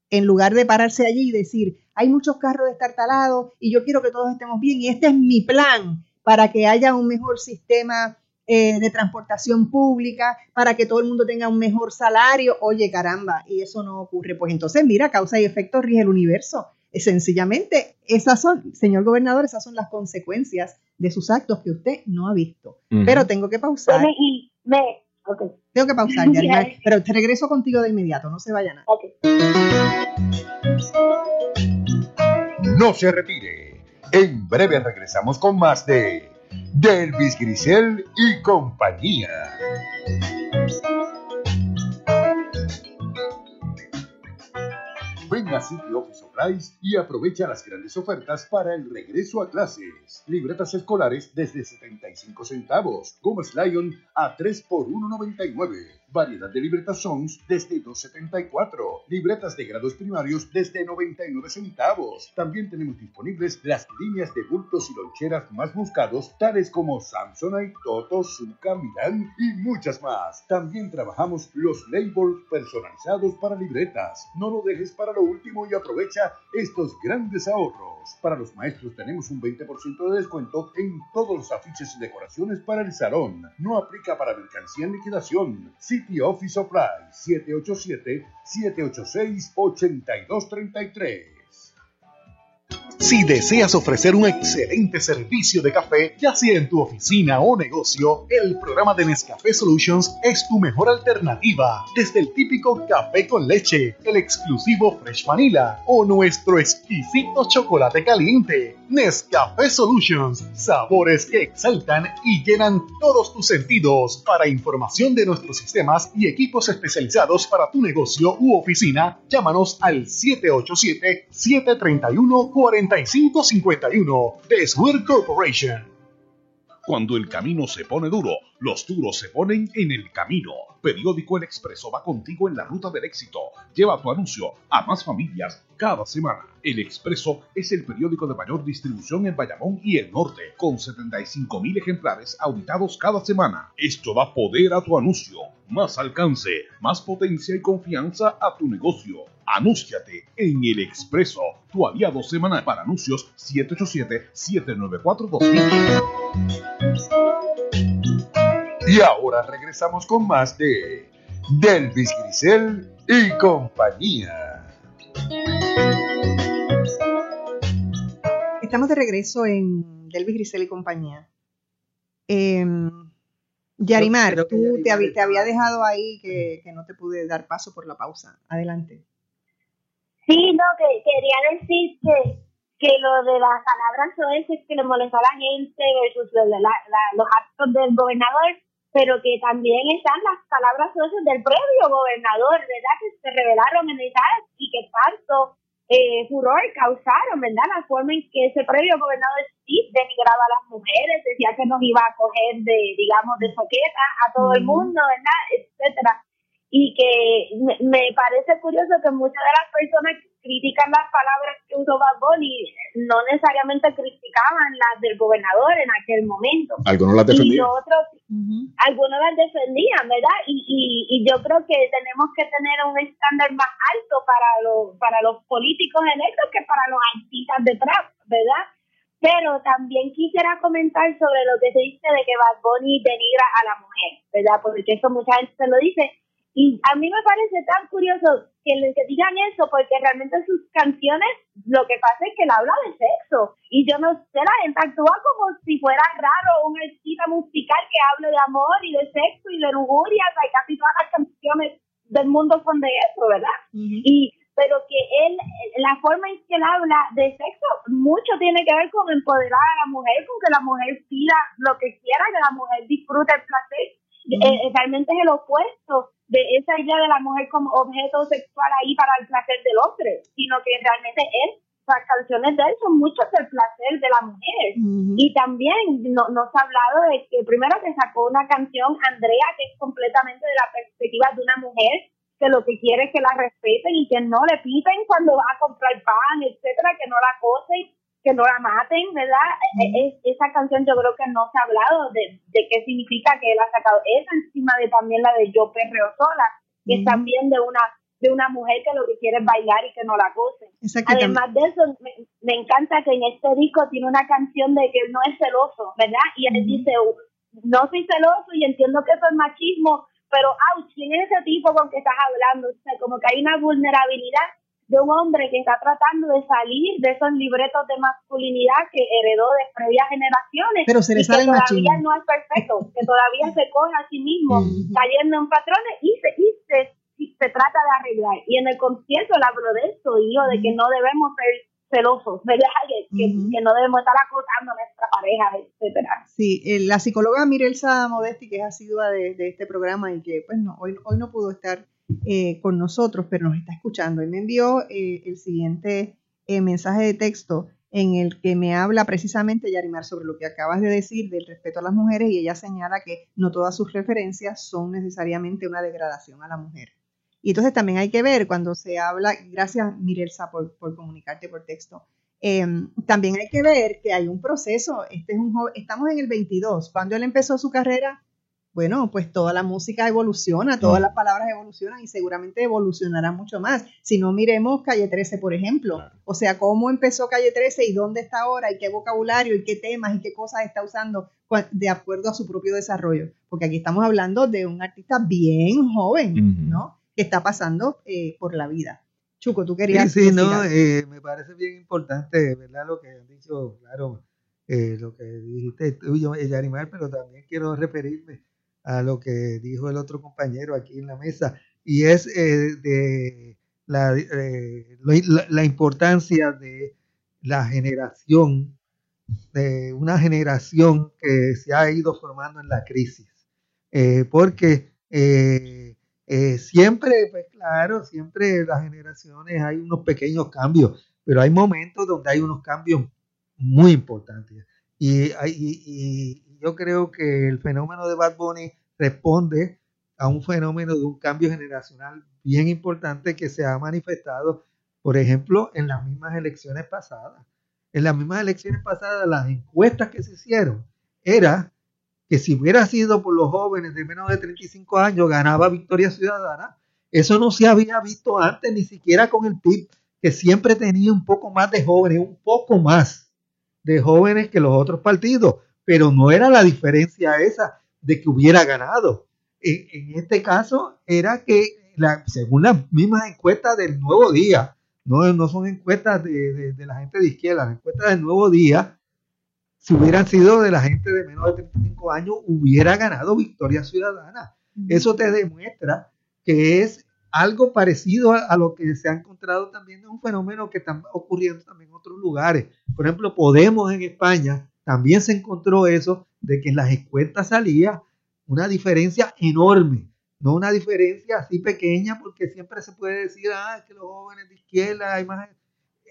En lugar de pararse allí y decir, hay muchos carros destartalados y yo quiero que todos estemos bien y este es mi plan para que haya un mejor sistema eh, de transportación pública, para que todo el mundo tenga un mejor salario. Oye, caramba, y eso no ocurre. Pues entonces, mira, causa y efecto rige el universo. Sencillamente, esas son, señor gobernador, esas son las consecuencias de sus actos que usted no ha visto. Pero tengo que pausar. Y me. Tengo que pausar, Yarimar, pero te regreso contigo de inmediato, no se vaya nada. No se retire. En breve regresamos con más de Delvis Grisel y compañía. A Office Supplies y aprovecha las grandes ofertas para el regreso a clases. Libretas escolares desde 75 centavos. Gomes Lion a 3 por 1.99. Variedad de libretas Sons desde 2.74. Libretas de grados primarios desde 99 centavos. También tenemos disponibles las líneas de bultos y loncheras más buscados, tales como Samsonite, Toto, Zuka, Milan y muchas más. También trabajamos los labels personalizados para libretas. No lo dejes para lo último y aprovecha estos grandes ahorros. Para los maestros tenemos un 20% de descuento en todos los afiches y decoraciones para el salón. No aplica para mercancía en liquidación. City Office Supply 787-786-8233. Si deseas ofrecer un excelente servicio de café, ya sea en tu oficina o negocio, el programa de Nescafé Solutions es tu mejor alternativa. Desde el típico café con leche, el exclusivo Fresh Vanilla o nuestro exquisito chocolate caliente. Nescafé Solutions, sabores que exaltan y llenan todos tus sentidos. Para información de nuestros sistemas y equipos especializados para tu negocio u oficina, llámanos al 787-731-4551 de Swear Corporation. Cuando el camino se pone duro, los duros se ponen en el camino. Periódico El Expreso va contigo en la ruta del éxito. Lleva tu anuncio a más familias cada semana. El Expreso es el periódico de mayor distribución en Bayamón y el norte, con 75 mil ejemplares auditados cada semana. Esto da poder a tu anuncio, más alcance, más potencia y confianza a tu negocio. Anúnciate en El Expreso, tu aliado semanal para anuncios 787-794-2000. Y ahora regresamos con más de Delvis Grisel y compañía. Estamos de regreso en Delvis Grisel y compañía. Eh, Yarimar, tú Yarimar te, había dejado ahí que, que no te pude dar paso por la pausa. Adelante. Sí, no, que quería decir que, que lo de las palabras soeces que le molestó a la gente versus la- la- los actos del gobernador, pero que también están las palabras soeces del previo gobernador, ¿verdad? Que se revelaron en el chat y que tanto eh, furor causaron, ¿verdad? La forma en que ese previo gobernador sí denigraba a las mujeres, decía que nos iba a coger de, digamos, de soqueta a todo el mundo, ¿verdad? Etcétera y que me, me parece curioso que muchas de las personas que critican las palabras que usó Bad Bunny no necesariamente criticaban las del gobernador en aquel momento. Algunos las Y defendían. lo otro, algunos las defendían, ¿verdad? Y, y, y yo creo que tenemos que tener un estándar más alto para los, para los políticos electos que para los artistas de trap, ¿verdad? Pero Pero también quisiera comentar sobre lo que se dice de que Bad Bunny denigra a la mujer, ¿verdad? Porque eso mucha gente se lo dice. Y a mí me parece tan curioso que, le, que digan eso, porque realmente sus canciones lo que pasa es que él habla de sexo. Y yo no sé, la gente actúa como si fuera raro un artista musical que hable de amor y de sexo y de lujuria. O sea, casi todas las canciones del mundo son de eso, ¿verdad? Y pero que él, la forma en que él habla de sexo, mucho tiene que ver con empoderar a la mujer, con que la mujer pida lo que quiera, que la mujer disfrute el placer. Eh, realmente es el opuesto esa idea de la mujer como objeto sexual ahí para el placer del hombre, sino que realmente él, las canciones de él son muchos del placer de la mujer. Y también no, nos ha hablado de que primero que sacó una canción, Andrea, que es completamente de la perspectiva de una mujer que lo que quiere es que la respeten y que no le piten cuando va a comprar pan, etcétera, que no la acosen, que no la maten, ¿verdad? Es, esa canción yo creo que no se ha hablado de, de qué significa que él ha sacado esa encima de también la de Yo Perreo Sola, que es también de una de una mujer que lo que quiere es bailar y que no la acosen. Además de eso, me, me, encanta que en este disco tiene una canción de que él no es celoso, ¿verdad? Y él dice, no soy celoso y entiendo que eso es machismo, pero ouch, ¿quién es ese tipo con que estás hablando? O sea, como que hay una vulnerabilidad de un hombre que está tratando de salir de esos libretos de masculinidad que heredó de previas generaciones. Pero se le sale que todavía no es perfecto, que todavía se coge a sí mismo, cayendo en patrones y se, y se, y se trata de arreglar. Y en el concierto él habló de eso, y yo, de que no debemos ser celosos, ¿verdad? Que, que, que no debemos estar acosando a nuestra pareja, etcétera. Sí, eh, la psicóloga Mirelsa Modesti, que es asidua de, de este programa y que pues no, hoy, hoy no pudo estar eh, con nosotros, pero nos está escuchando. Y me envió eh, el siguiente eh, mensaje de texto en el que me habla precisamente, Yarimar, sobre lo que acabas de decir del respeto a las mujeres y ella señala que no todas sus referencias son necesariamente una degradación a la mujer. Y entonces también hay que ver cuando se habla, gracias Mirelsa por, comunicarte por texto, eh, también hay que ver que hay un proceso, este es un joven, estamos en el 22, cuando él empezó su carrera, bueno, pues toda la música evoluciona, todas las palabras evolucionan y seguramente evolucionará mucho más. Si no miremos Calle 13, por ejemplo, o sea, cómo empezó Calle 13 y dónde está ahora y qué vocabulario y qué temas y qué cosas está usando de acuerdo a su propio desarrollo. Porque aquí estamos hablando de un artista bien joven, ¿no? Que está pasando eh, por la vida. Chuco, tú Sí, querías sí, decir no, eh, me parece bien importante, ¿verdad? Lo que han dicho, claro, eh, lo que dijiste tú, yo, eh, Yarimar, pero también quiero referirme a lo que dijo el otro compañero aquí en la mesa, y es eh, de la, eh, la, la importancia de la generación, de una generación que se ha ido formando en la crisis. Eh, porque siempre, pues claro, siempre las generaciones hay unos pequeños cambios, pero hay momentos donde hay unos cambios muy importantes. Y- y yo creo que el fenómeno de Bad Bunny responde a un fenómeno de un cambio generacional bien importante que se ha manifestado, por ejemplo, en las mismas elecciones pasadas. En las mismas elecciones pasadas, las encuestas que se hicieron era que si hubiera sido por los jóvenes de menos de 35 años, ganaba Victoria Ciudadana. Eso no se había visto antes, ni siquiera con el PIB, que siempre tenía un poco más de jóvenes, un poco más de jóvenes que los otros partidos, pero no era la diferencia esa de que hubiera ganado. En, en este caso era que, la- según las mismas encuestas del Nuevo Día, no, no son encuestas de, de- de la gente de izquierda, las encuestas del Nuevo Día, si hubieran sido de la gente de menos de 35 años, hubiera ganado Victoria Ciudadana. Eso te demuestra que es algo parecido a, a lo que se ha encontrado también, es un fenómeno que está ocurriendo también en otros lugares. Por ejemplo, Podemos en España también se encontró eso de que en las encuestas salía una diferencia enorme, no una diferencia así pequeña, porque siempre se puede decir, ah, que los jóvenes de izquierda hay más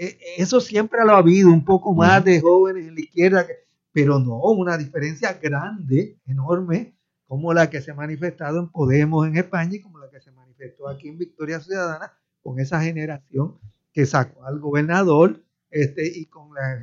eh, eso siempre lo ha habido, un poco más de jóvenes en la izquierda, pero no una diferencia grande, enorme, como la que se ha manifestado en Podemos en España y como la que se manifestó aquí en Victoria Ciudadana, con esa generación que sacó al gobernador este, y con la,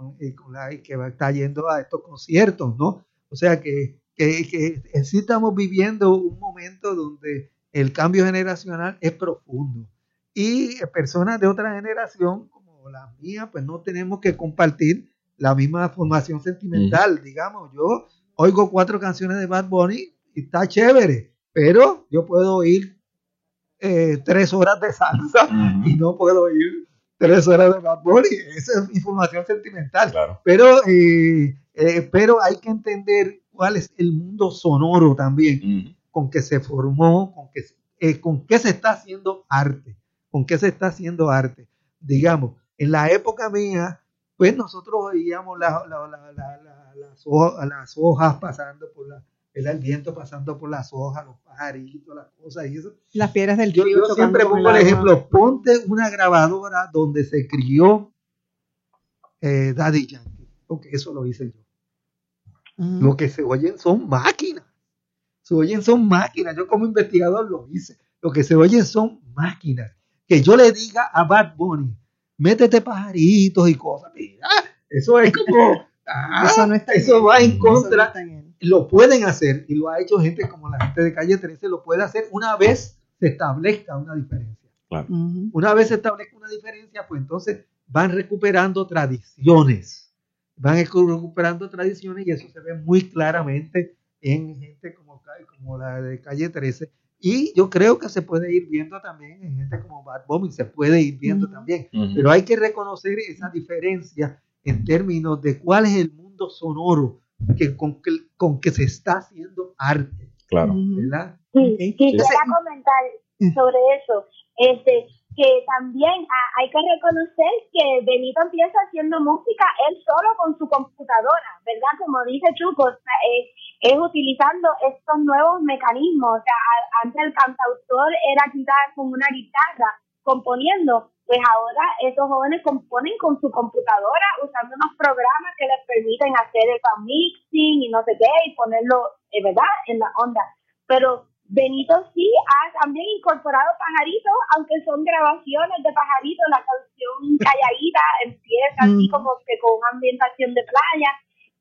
con, y con- y con la y que va- está yendo a estos conciertos, ¿no? O sea que, que, que sí estamos viviendo un momento donde el cambio generacional es profundo y eh, personas de otra generación como la mía, pues no tenemos que compartir la misma formación sentimental, digamos. Yo oigo cuatro canciones de Bad Bunny y está chévere, pero yo puedo oír eh, tres horas de salsa y no puedo oír tres horas de Bad Bunny. Esa es mi formación sentimental. Pero, eh, eh, pero hay que entender cuál es el mundo sonoro también con que se formó, con que, eh, con qué se está haciendo arte, con qué se está haciendo arte. Digamos, en la época mía, pues nosotros oíamos la- la- la- la- la- las, hojas, las hojas pasando por la, el viento pasando por las hojas, los pajaritos, las cosas y eso. Las piedras del Yo, río yo chocando siempre pongo el ejemplo, ponte una grabadora donde se crió eh, Daddy Yankee, porque eso lo hice yo. Lo que se oyen son máquinas. Se oyen son máquinas. Yo como investigador lo hice. Lo que se oyen son máquinas. Que yo le diga a Bad Bunny, métete pajaritos y cosas. Mira, eso es como... ah, Eso no está eso bien. va en no contra. bien. lo pueden hacer y lo ha hecho gente como la gente de calle 13, lo puede hacer una vez se establezca una diferencia. Una vez se establezca una diferencia, pues entonces van recuperando tradiciones. Van recuperando tradiciones y eso se ve muy claramente en gente como, como la de calle 13. Y yo creo que se puede ir viendo también en gente como Bad Bunny, se puede ir viendo también. Ujú. Pero hay que reconocer esa diferencia en términos de cuál es el mundo sonoro que, con, que, con que se está haciendo arte. Claro. ¿verdad? Sí, quisiera comentar sobre eso. Este, que también ah, hay que reconocer que Benito empieza haciendo música él solo con su computadora, ¿verdad? Como dice Chuco, o sea, es, es utilizando estos nuevos mecanismos. O sea, a- antes el cantautor era quizás con una guitarra componiendo, pues ahora esos jóvenes componen con su computadora usando unos programas que les permiten hacer el fan mixing y no sé qué y ponerlo, eh, ¿verdad? En la onda. Pero Benito sí ha también incorporado pajaritos, aunque son grabaciones de pajaritos, la canción Calladita empieza así Mm. como que con una ambientación de playa.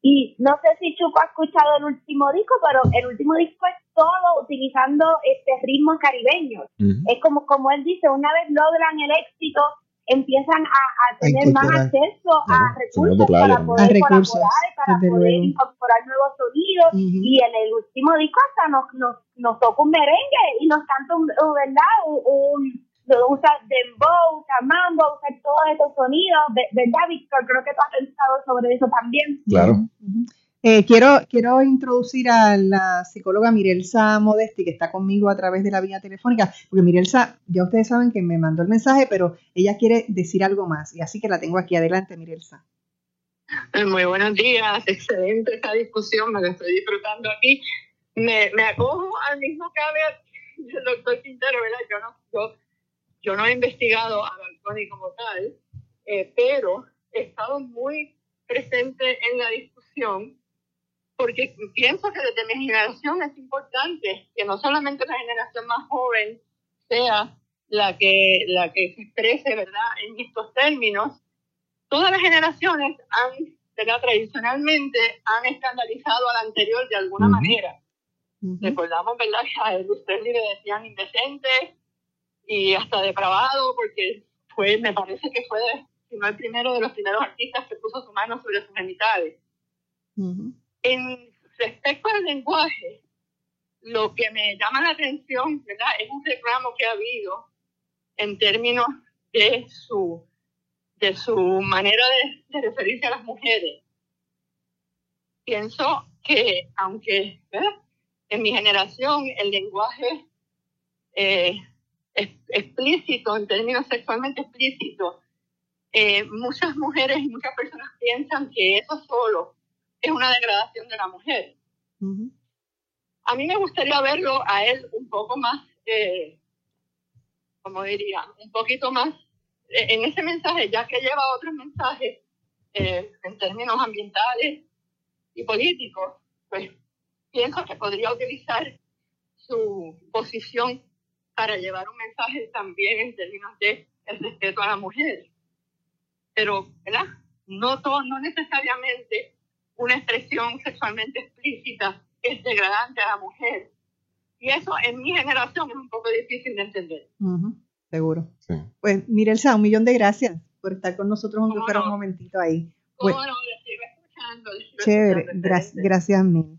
Y no sé si Chuco ha escuchado el último disco, pero el último disco es todo utilizando este ritmos caribeños. Es como, como él dice, una vez logran el éxito, empiezan a, a tener más acceso a recursos playa, para poder recursos, colaborar, para poder luego. incorporar nuevos sonidos. Y en el último disco hasta nos, nos, nos toca un merengue y nos canta un, un- ¿verdad? Un, un- usa dembow, usa mambo, usa todos esos sonidos, Ve- ¿verdad, Víctor? Creo que tú has pensado sobre eso también. Claro. Eh, quiero, quiero introducir a la psicóloga Mirelsa Modesti, que está conmigo a través de la vía telefónica, porque Mirelsa, ya ustedes saben que me mandó el mensaje, pero ella quiere decir algo más, y así que la tengo aquí. Adelante, Mirelsa. Muy buenos días, excelente esta discusión, me la estoy disfrutando aquí. Me, me acojo al mismo caveat del doctor Quintero, ¿verdad? Yo no, yo, yo no he investigado a Balconi como tal, eh, pero he estado muy presente en la discusión porque pienso que desde mi generación es importante que no solamente la generación más joven sea la que, la que se exprese, ¿verdad?, en estos términos, todas las generaciones han, ¿verdad? tradicionalmente han escandalizado a la anterior de alguna Ujú. manera. Recordamos, ¿verdad? que a Elvis le decían indecente y hasta depravado, porque fue, me parece que fue, si no el primero de los primeros artistas que puso su mano sobre sus genitales. En respecto al lenguaje, lo que me llama la atención, ¿verdad? Es un reclamo que ha habido en términos de su de su manera de, de referirse a las mujeres. Pienso que, aunque ¿verdad? en mi generación el lenguaje eh, es- explícito, en términos sexualmente explícitos, eh, muchas mujeres y muchas personas piensan que eso solo es una degradación de la mujer. A mí me gustaría verlo a él un poco más, eh, como diría, un poquito más eh, en ese mensaje, ya que lleva otros mensajes eh, en términos ambientales y políticos, pues pienso que podría utilizar su posición para llevar un mensaje también en términos de el respeto a la mujer. Pero, ¿verdad? No, todo, no necesariamente una expresión sexualmente explícita es degradante a la mujer. Y eso en mi generación es un poco difícil de entender. Ujú, Seguro. Pues Mirelsa, un millón de gracias por estar con nosotros, aunque fuera un momentito ahí. Pues, Bueno, escuchando. Chévere, Gra- gracias mil.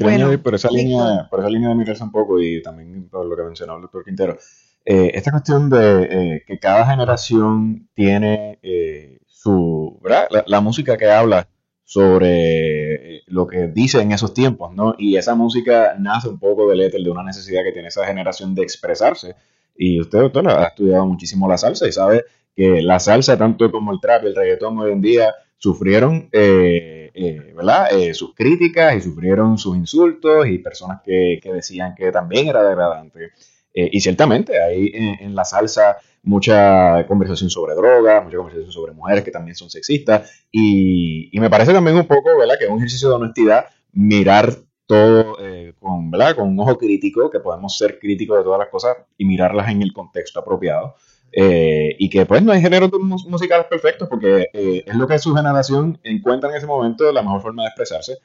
Quiero Bueno, añadir por esa, Víctor. línea, por esa línea de mirarse un poco y también por lo que mencionó el doctor Quintero, eh, esta cuestión de eh, que cada generación tiene eh, su, ¿verdad? La, la música que habla sobre eh, lo que dice en esos tiempos, ¿no? Y esa música nace un poco del éter de una necesidad que tiene esa generación de expresarse. Y usted, doctor, ha estudiado muchísimo la salsa y sabe que la salsa, tanto como el trap y el reggaetón hoy en día, sufrieron eh, eh, ¿verdad? Eh, sus críticas y sufrieron sus insultos y personas que, que decían que también era degradante. Eh, y ciertamente hay en, en la salsa mucha conversación sobre drogas, mucha conversación sobre mujeres que también son sexistas. Y, y me parece también un poco ¿verdad? que es un ejercicio de honestidad mirar todo eh, con, ¿verdad? con un ojo crítico, que podemos ser críticos de todas las cosas y mirarlas en el contexto apropiado. Eh, y que pues no hay géneros mus- musicales perfectos porque eh, es lo que su generación encuentra en ese momento la mejor forma de expresarse.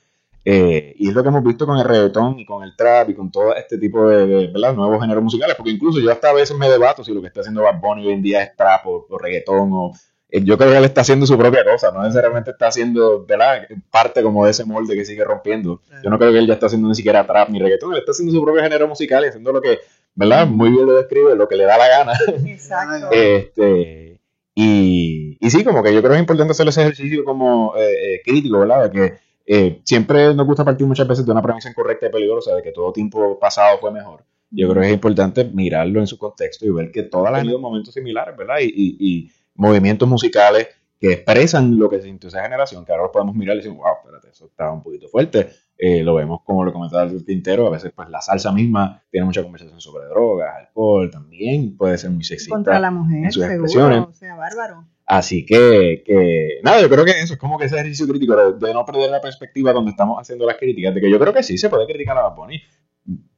Eh, y es lo que hemos visto con el reggaetón y con el trap y con todo este tipo de, de, nuevos géneros musicales. Porque incluso yo hasta a veces me debato si lo que está haciendo Bad Bunny hoy en día es trap o, o reggaetón. O, eh, yo creo que él está haciendo su propia cosa, no necesariamente está haciendo ¿verdad? parte como de ese molde que sigue rompiendo. Yo no creo que él ya está haciendo ni siquiera trap ni reggaetón, él está haciendo su propio género musical y haciendo lo que, ¿verdad? Muy bien lo describe, lo que le da la gana. Exacto. Este, y, y sí, como que yo creo que es importante hacer ese ejercicio como eh, eh, crítico, ¿verdad? De que eh, siempre nos gusta partir muchas veces de una premisa incorrecta y peligrosa de que todo tiempo pasado fue mejor. Yo creo que es importante mirarlo en su contexto y ver que todas las han tenido momentos similares, ¿verdad? Y, y- y movimientos musicales que expresan lo que sintió esa generación, que ahora lo podemos mirar y decir, wow, espérate, eso estaba un poquito fuerte. Eh, lo vemos como lo comentaba el Tintero, a veces pues la salsa misma tiene mucha conversación sobre drogas, alcohol, también puede ser muy sexista Contra la mujer, en sus seguro. expresiones. O sea, bárbaro. Así que, que, nada, yo creo que eso es como que ese ejercicio crítico de, de no perder la perspectiva donde estamos haciendo las críticas, de que yo creo que sí se puede criticar a Bad Bunny.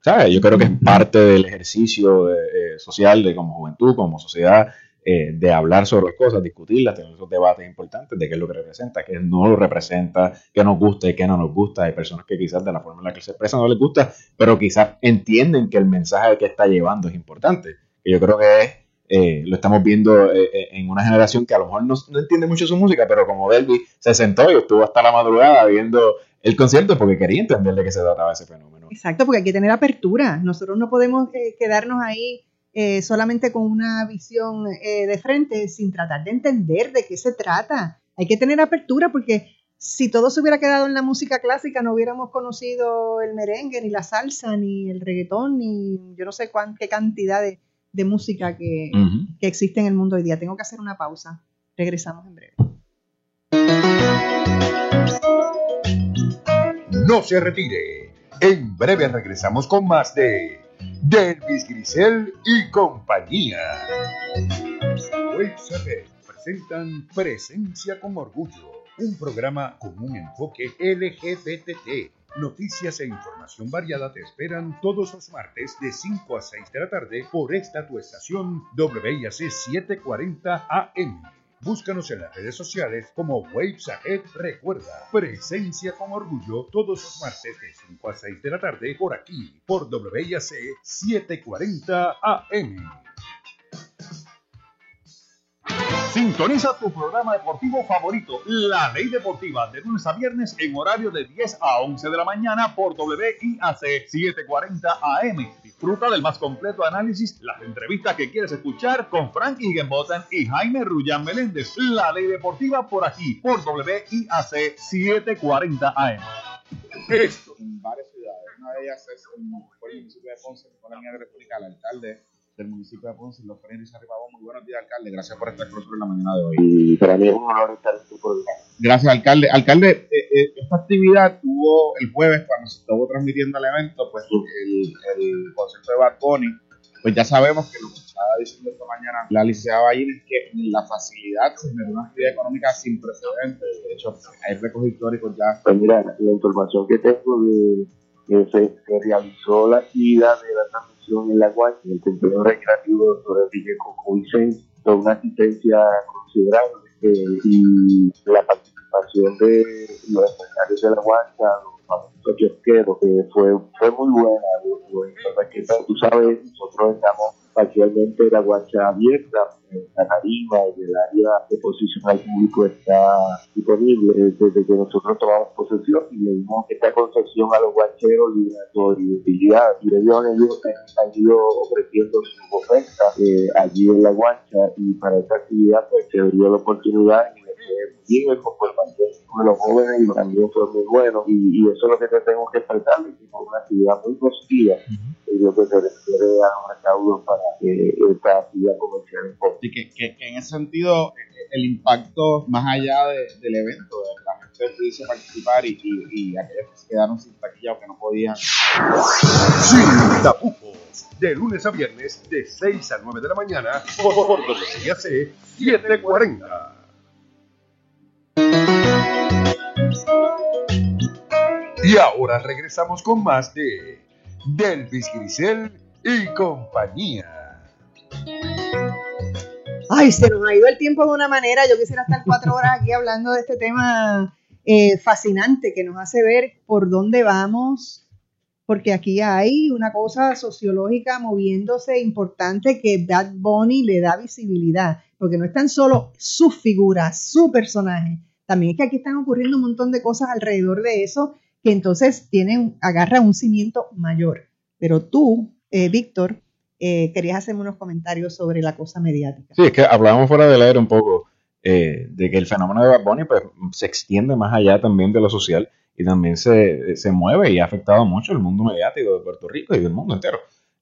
¿Sabes? Yo creo que es parte del ejercicio de, eh, social de como juventud, como sociedad, eh, de hablar sobre cosas, discutirlas, tener esos debates importantes de qué es lo que representa, qué no lo representa, qué nos gusta y qué no nos gusta. Hay personas que quizás de la forma en la que se expresan no les gusta, pero quizás entienden que el mensaje que está llevando es importante. Que yo creo que es eh, lo estamos viendo eh, eh, en una generación que a lo mejor no, no entiende mucho su música, pero como Delby se sentó y estuvo hasta la madrugada viendo el concierto porque quería entender de qué se trataba ese fenómeno. Exacto, porque hay que tener apertura. Nosotros no podemos quedarnos ahí eh, solamente con una visión eh, de frente sin tratar de entender de qué se trata. Hay que tener apertura porque si todo se hubiera quedado en la música clásica no hubiéramos conocido el merengue, ni la salsa, ni el reggaetón, ni yo no sé cuán, qué cantidad de, de música que, que existe en el mundo hoy día. Tengo que hacer una pausa. Regresamos en breve. No se retire. En breve regresamos con más de Delvis Grisel y compañía. Websaber presentan Presencia con Orgullo, un programa con un enfoque LGBTT. Noticias e información variada te esperan todos los martes de 5 a 6 de la tarde por esta tu estación WIAC 740 AM. Búscanos en las redes sociales como Waves Ahead. Recuerda, presencia con orgullo todos los martes de 5 a 6 de la tarde por aquí, por WIAC 740 AM. Sintoniza tu programa deportivo favorito, La Ley Deportiva, de lunes a viernes en horario de 10 a 11 de la mañana por WIAC 740 AM. Disfruta del más completo análisis, las entrevistas que quieres escuchar con Frank Higgenbotham y Jaime Rullán Meléndez. La Ley Deportiva por aquí, por WIAC 740 AM. Esto. En varias ciudades. Una de ellas es el municipio de Ponce, con la línea telefónica, el alcalde del municipio de Ponce, los Fernández Arribabón. Muy buenos días, alcalde. Gracias por estar con nosotros en la mañana de hoy. Y para mí es un honor estar en tu programa. Gracias, alcalde. Alcalde, eh, eh, esta actividad tuvo el jueves, cuando se estuvo transmitiendo el evento, pues el, el concierto de Bad Bunny, pues ya sabemos que lo que estaba diciendo esta mañana la licenciada Ballín es que la facilidad se generó una actividad económica sin precedentes. De hecho, hay récords históricos ya. Pues mira, la información que tengo de que se, se realizó la actividad de la en la en el complejo recreativo doctor Enrique Coco Vicente, con una asistencia considerable eh, y la participación de los empresarios de la guacha, los kiosqueros, que fue, fue muy buena. Tú sabes, nosotros estamos parcialmente la guacha abierta, la tarima y el área de posición al público está disponible. Desde que nosotros tomamos posesión y le dimos esta concesión a los guacheros y obligatoriedad y ellos han ido, han ido ofreciendo su oferta eh, allí en la guacha y para esta actividad pues se dio la oportunidad bien el comportamiento de los jóvenes y también fue muy bueno y, y eso es lo que tenemos que expresar y fue una actividad muy positiva y lo que se refiere a los recaudos para que esta actividad comercial en Así que, que, que en ese sentido, eh, el impacto más allá de, del evento, de la gente pudiese participar y, y, y aquellos que se quedaron sin taquilla o que no podían. Sin tapujos. De lunes a viernes, de 6 a 9 de la mañana, por, por WIAC 740. Y ahora regresamos con más de Delvis Grisel y compañía. Ay, se nos ha ido el tiempo de una manera. Yo quisiera estar cuatro horas aquí hablando de este tema eh, fascinante que nos hace ver por dónde vamos, porque aquí hay una cosa sociológica moviéndose importante que Bad Bunny le da visibilidad, porque no es tan solo su figura, su personaje, también es que aquí están ocurriendo un montón de cosas alrededor de eso que entonces tienen, agarra un cimiento mayor. Pero tú, eh, Víctor, eh, querías hacerme unos comentarios sobre la cosa mediática. Sí, es que hablábamos fuera del aire un poco eh, de que el fenómeno de Bad Bunny pues, se extiende más allá también de lo social y también se, se mueve y ha afectado mucho el mundo mediático de Puerto Rico y del mundo entero.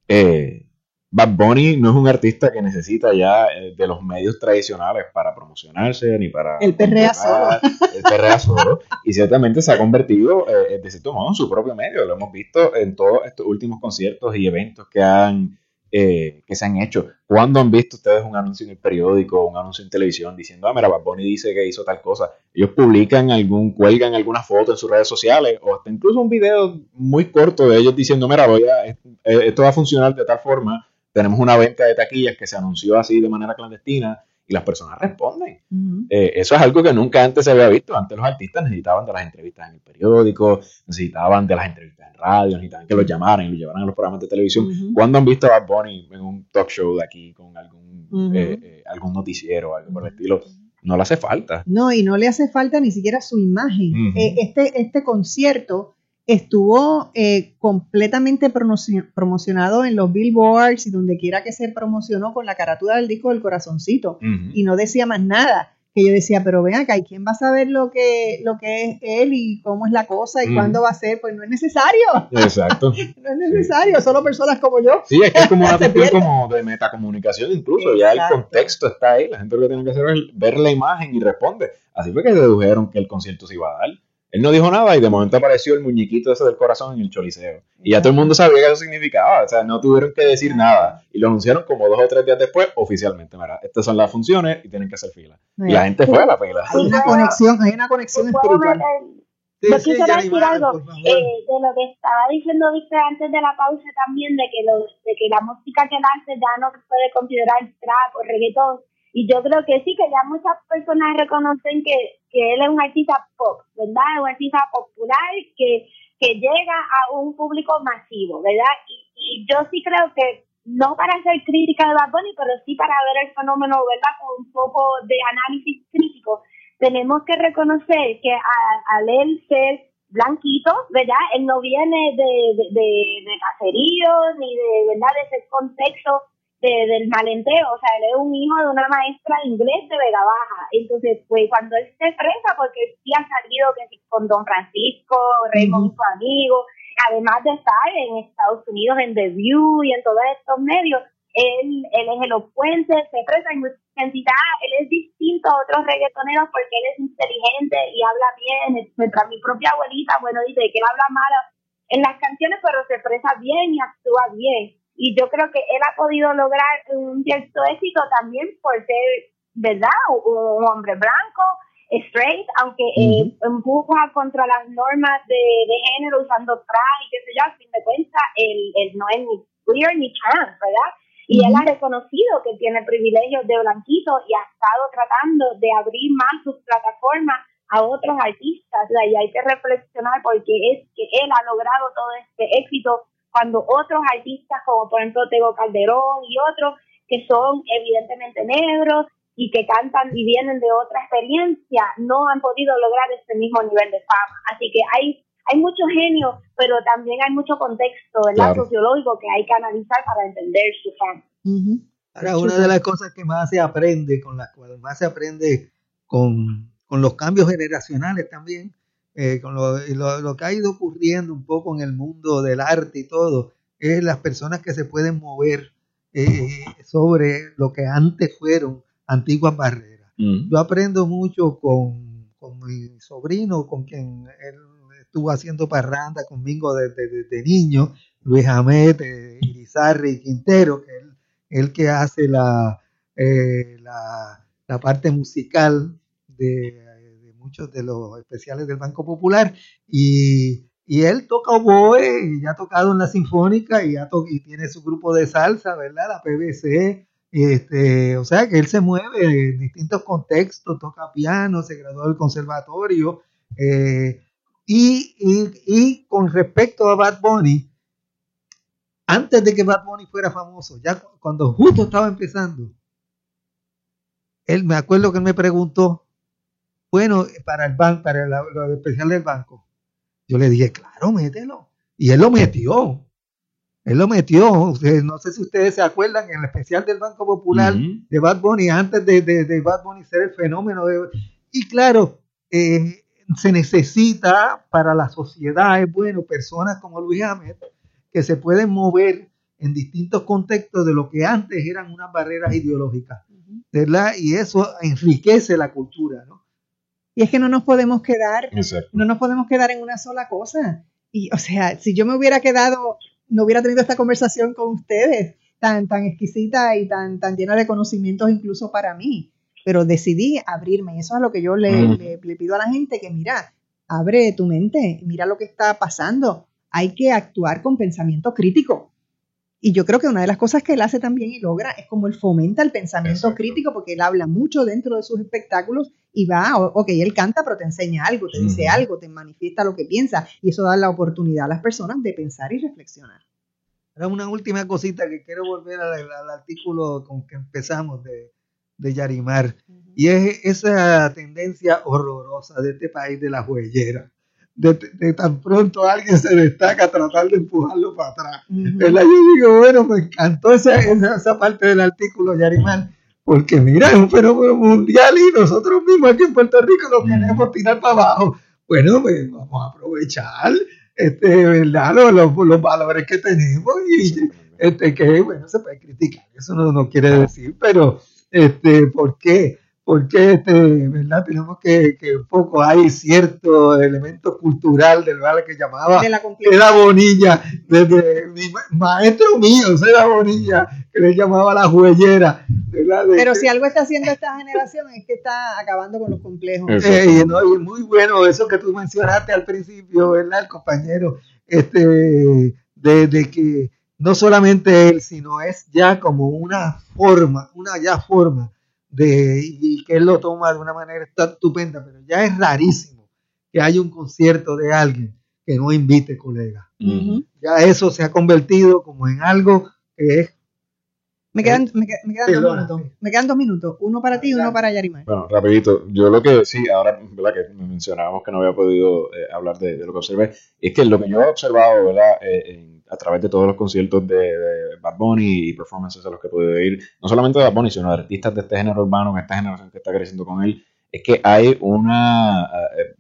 Eh, Bad Bunny no es un artista que necesita ya eh, de los medios tradicionales para promocionarse ni para... El perrea solo. El perrea solo. Y ciertamente se ha convertido, eh, de cierto modo, en su propio medio. Lo hemos visto en todos estos últimos conciertos y eventos que han eh, que se han hecho. ¿Cuándo han visto ustedes un anuncio en el periódico, un anuncio en televisión diciendo, ah, mira, Bad Bunny dice que hizo tal cosa? Ellos publican algún, cuelgan alguna foto en sus redes sociales o hasta incluso un video muy corto de ellos diciendo, mira, voy a, eh, esto va a funcionar de tal forma. Tenemos una venta de taquillas que se anunció así de manera clandestina y las personas responden. Eh, eso es algo que nunca antes se había visto. Antes los artistas necesitaban de las entrevistas en el periódico, necesitaban de las entrevistas en radio, necesitaban que los llamaran y los llevaran a los programas de televisión. ¿Cuándo han visto a Bad Bunny en un talk show de aquí con algún, eh, eh, algún noticiero o algo por el estilo? No le hace falta. No, y no le hace falta ni siquiera su imagen. Eh, este, este concierto estuvo eh, completamente promocio- promocionado en los billboards y donde quiera que se promocionó con la carátula del disco del corazoncito. Y no decía más nada que yo decía pero ven acá y quién va a saber lo que lo que es él y cómo es la cosa y cuándo va a ser pues no es necesario. Exacto. no es necesario solo personas como yo. Sí, es que es como una cuestión como de metacomunicación incluso, ya el contexto está ahí, la gente lo que tiene que hacer es ver la imagen y responde. Así fue que dedujeron que el concierto se iba a dar. Él no dijo nada y de momento apareció el muñequito ese del corazón en el choliseo. Y ya todo el mundo sabía que eso significaba, o sea, no tuvieron que decir nada. Y lo anunciaron como dos o tres días después oficialmente. Mira, estas son las funciones y tienen que hacer fila. Y la gente fue a la fila. hay una conexión hay una conexión espiritual Yo quisiera decir algo eh, de lo que estaba diciendo Víctor antes de la pausa también, de que, lo, de que la música que él hace ya no se puede considerar trap o reggaetón. Y yo creo que sí, que ya muchas personas reconocen que, que él es un artista pop, ¿verdad? Es un artista popular que, que llega a un público masivo, ¿verdad? Y, y yo sí creo que no para hacer crítica de Bad Bunny, pero sí para ver el fenómeno, ¿verdad? Con un poco de análisis crítico. Tenemos que reconocer que al él ser blanquito, ¿verdad? Él no viene de, de, de, de caserío, ni de, ¿verdad? De ese contexto del malenteo, o sea, él es un hijo de una maestra de inglés de Vega Baja. Entonces, pues cuando él se expresa, porque sí ha salido que con Don Francisco, Raymond, su amigo, además de estar en Estados Unidos en The View y en todos estos medios, él, él es elocuente, se expresa en mucha intensidad, él es distinto a otros reggaetoneros porque él es inteligente y habla bien, mientras mi propia abuelita, bueno, dice que él habla mal en las canciones, pero se expresa bien y actúa bien. Y yo creo que él ha podido lograr un cierto éxito también por ser, ¿verdad? Un, hombre blanco, straight, aunque eh, empuja contra las normas de, de, género usando traje y qué sé yo, a fin de cuentas, él, él no es ni queer ni trans, ¿verdad? Y él ha reconocido que tiene privilegios de blanquito y ha estado tratando de abrir más sus plataformas a otros artistas. Y hay que reflexionar porque es que él ha logrado todo este éxito cuando otros artistas, como por ejemplo Tego Calderón y otros, que son evidentemente negros y que cantan y vienen de otra experiencia, no han podido lograr este mismo nivel de fama. Así que hay, hay mucho genio, pero también hay mucho contexto sociológico que hay que analizar para entender su fama. Ahora, una de las cosas que más se aprende, con las cuales más se aprende con, con los cambios generacionales también, eh, con lo, lo, que ha ido ocurriendo un poco en el mundo del arte y todo, es las personas que se pueden mover eh, sobre lo que antes fueron antiguas barreras. Mm. Yo aprendo mucho con, con, mi sobrino, con quien él estuvo haciendo parranda conmigo desde, desde niño, Luis Ahmed, eh, Irizarri Quintero, que es él, que hace la, eh, la, la parte musical de muchos de los especiales del Banco Popular y, y él toca oboe y ha tocado en la Sinfónica y, ya y tiene su grupo de salsa, ¿verdad? La PBC. Este, o sea que él se mueve en distintos contextos, toca piano, se graduó del conservatorio. Eh, y, y, y, con respecto a Bad Bunny, antes de que Bad Bunny fuera famoso, ya cuando justo estaba empezando, él me acuerdo que él me preguntó, bueno, para el banco, para lo especial del banco. Yo le dije, claro, mételo. Y él lo metió. Él lo metió. no sé si ustedes se acuerdan, en el especial del Banco Popular de Bad Bunny, antes de, de, Bad Bunny ser el fenómeno. De, y claro, eh, se necesita para la sociedad, es bueno, personas como Luis Ahmed, que se pueden mover en distintos contextos de lo que antes eran unas barreras ideológicas. ¿verdad? Y eso enriquece la cultura, ¿no? Y es que no nos podemos quedar, no nos podemos quedar en una sola cosa. Y, o sea, si yo me hubiera quedado, no hubiera tenido esta conversación con ustedes, tan, tan exquisita y tan, tan llena de conocimientos incluso para mí. Pero decidí abrirme. Y eso es lo que yo le, le, le pido a la gente, que mira, abre tu mente, mira lo que está pasando. Hay que actuar con pensamiento crítico. Y yo creo que una de las cosas que él hace también y logra es como él fomenta el pensamiento crítico, porque él habla mucho dentro de sus espectáculos y va, ok, él canta, pero te enseña algo, te dice algo, te manifiesta lo que piensa, y eso da la oportunidad a las personas de pensar y reflexionar. Ahora una última cosita que quiero volver al, artículo con que empezamos de, de Yarimar, y es esa tendencia horrorosa de este país de la huellera de, tan pronto alguien se destaca tratar de empujarlo para atrás. Yo digo, bueno, me encantó esa, esa, parte del artículo, Yarimán, porque mira, es un fenómeno mundial y nosotros mismos aquí en Puerto Rico lo queremos tirar para abajo. Bueno, pues vamos a aprovechar este, ¿verdad? Los, los, valores que tenemos y este, que, bueno, se puede criticar, eso no, no quiere decir, pero, este, ¿por qué? Porque este, ¿verdad? tenemos que, que un poco hay cierto elemento cultural del ¿verdad? que llamaba de la, Bonilla, desde mi maestro mío, Seda Bonilla, que le llamaba la juguellera. Pero si algo está haciendo esta generación es que está acabando con los complejos. Eh, y, ¿no? y muy bueno eso que tú mencionaste al principio, ¿verdad? El compañero, este, de, de que no solamente él, sino es ya como una forma, una ya forma de, y que él lo toma de una manera estupenda, pero ya es rarísimo que haya un concierto de alguien que no invite colegas. Ya eso se ha convertido como en algo que es Me quedan, me, quedan- me quedan dos minutos. Me quedan dos minutos. Uno para ti y uno para Yarimar. Bueno, rapidito, yo lo que sí, ahora, ¿verdad? Que mencionábamos que no había podido eh, hablar de, de lo que observé, es que lo que yo he observado, ¿verdad? Eh, en- a través de todos los conciertos de, de Bad Bunny y performances a los que he podido ir, no solamente de Bad Bunny, sino de artistas de este género urbano, con esta generación que está creciendo con él, es que hay una, eh,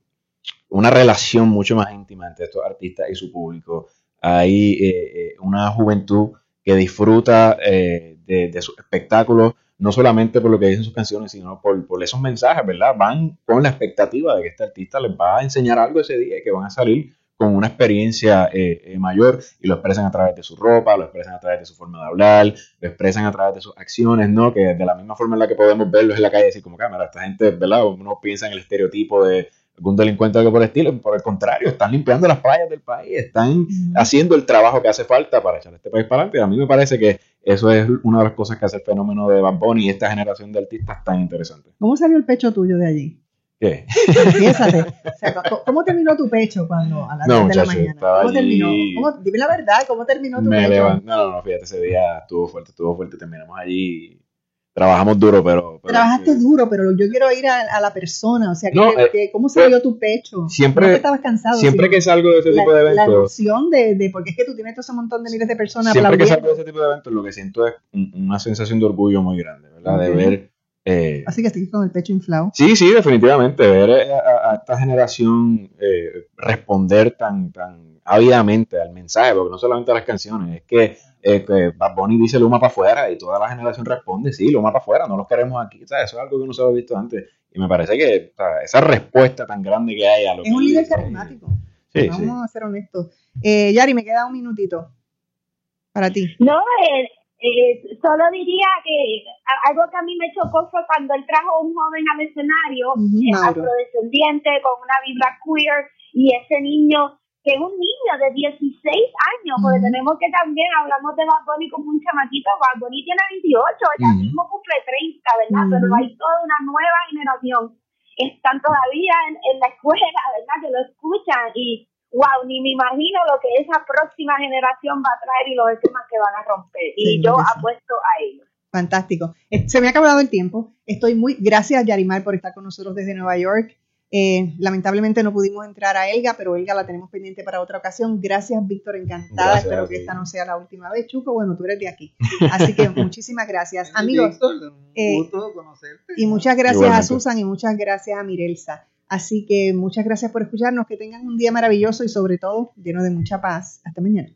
una relación mucho más íntima entre estos artistas y su público. Hay eh, eh, una juventud que disfruta eh, de, de sus espectáculos, no solamente por lo que dicen sus canciones, sino por, por esos mensajes, ¿verdad? Van con la expectativa de que este artista les va a enseñar algo ese día y que van a salir con una experiencia eh, eh, mayor y lo expresan a través de su ropa, lo expresan a través de su forma de hablar, lo expresan a través de sus acciones, ¿no? Que de la misma forma en la que podemos verlos en la calle, decir como cámara, esta gente, ¿verdad? Uno piensa en el estereotipo de algún delincuente o algo por el estilo, por el contrario, están limpiando las playas del país, están haciendo el trabajo que hace falta para echar este país para adelante. A mí me parece que eso es una de las cosas que hace el fenómeno de Bad Bunny y esta generación de artistas tan interesante. ¿Cómo salió el pecho tuyo de allí? ¿Qué? Confiésate. O sea, ¿cómo- ¿Cómo terminó tu pecho cuando a las No, 10 de la mañana? ¿Cómo terminó? ¿Cómo- dime la verdad, ¿cómo terminó tu Me pecho? levanté, no, no, no, fíjate, ese día estuvo fuerte, estuvo fuerte, terminamos allí, trabajamos duro, pero, pero Trabajaste duro, pero yo quiero ir a, a la persona, o sea, que, No, eh, que- ¿cómo salió tu pecho? siempre- no que estabas cansado. siempre que salgo de ese la- tipo de La eventos, emoción de, de, porque es que tú tienes todo ese montón de miles de personas siempre que salgo de ese tipo de eventos, lo que siento es un- una sensación de orgullo muy grande, ¿verdad? De Ok. ver... eh, Así que estoy con el pecho inflado. Sí, sí, definitivamente. Ver eh, a, a esta generación eh, responder tan, tan ávidamente al mensaje, porque no solamente a las canciones, es que, eh, que Bad Bunny dice Luma para afuera y toda la generación responde, sí, Luma para afuera, no los queremos aquí. O sea, eso es algo que no se había visto antes. Y me parece que o sea, esa respuesta tan grande que hay a lo Es que un líder dice, carismático. Sí, Vamos sí. a ser honestos. Eh, Yari, me queda un minutito para ti. No, eh, solo diría que a- algo que a mí me chocó fue cuando él trajo un joven al escenario, eh, afrodescendiente, con una vibra queer, y ese niño, que es un niño de 16 años, porque tenemos que también, hablamos de Bad Bunny como un chamaquito, Bad Bunny tiene 28, ella Ujú. mismo cumple 30, ¿verdad? Pero hay toda una nueva generación, están todavía en, en la escuela, ¿verdad? Que lo escuchan y wow, ni me imagino lo que esa próxima generación va a traer y los esquemas que van a romper. Y yo sí. apuesto a ellos. Fantástico. Eh, Se me ha acabado el tiempo. Estoy muy. Gracias, Yarimar, por estar con nosotros desde Nueva York. Eh, lamentablemente no pudimos entrar a Elga, pero Elga la tenemos pendiente para otra ocasión. Gracias, Víctor, encantada. Gracias Espero que esta no sea la última vez. Chuco, bueno, tú eres de aquí. Así que muchísimas gracias. Amigos, eh, gusto conocerte. y muchas gracias Igualmente. a Susan y muchas gracias a Mirelsa. Así que muchas gracias por escucharnos. Que tengan un día maravilloso y sobre todo lleno de mucha paz. Hasta mañana.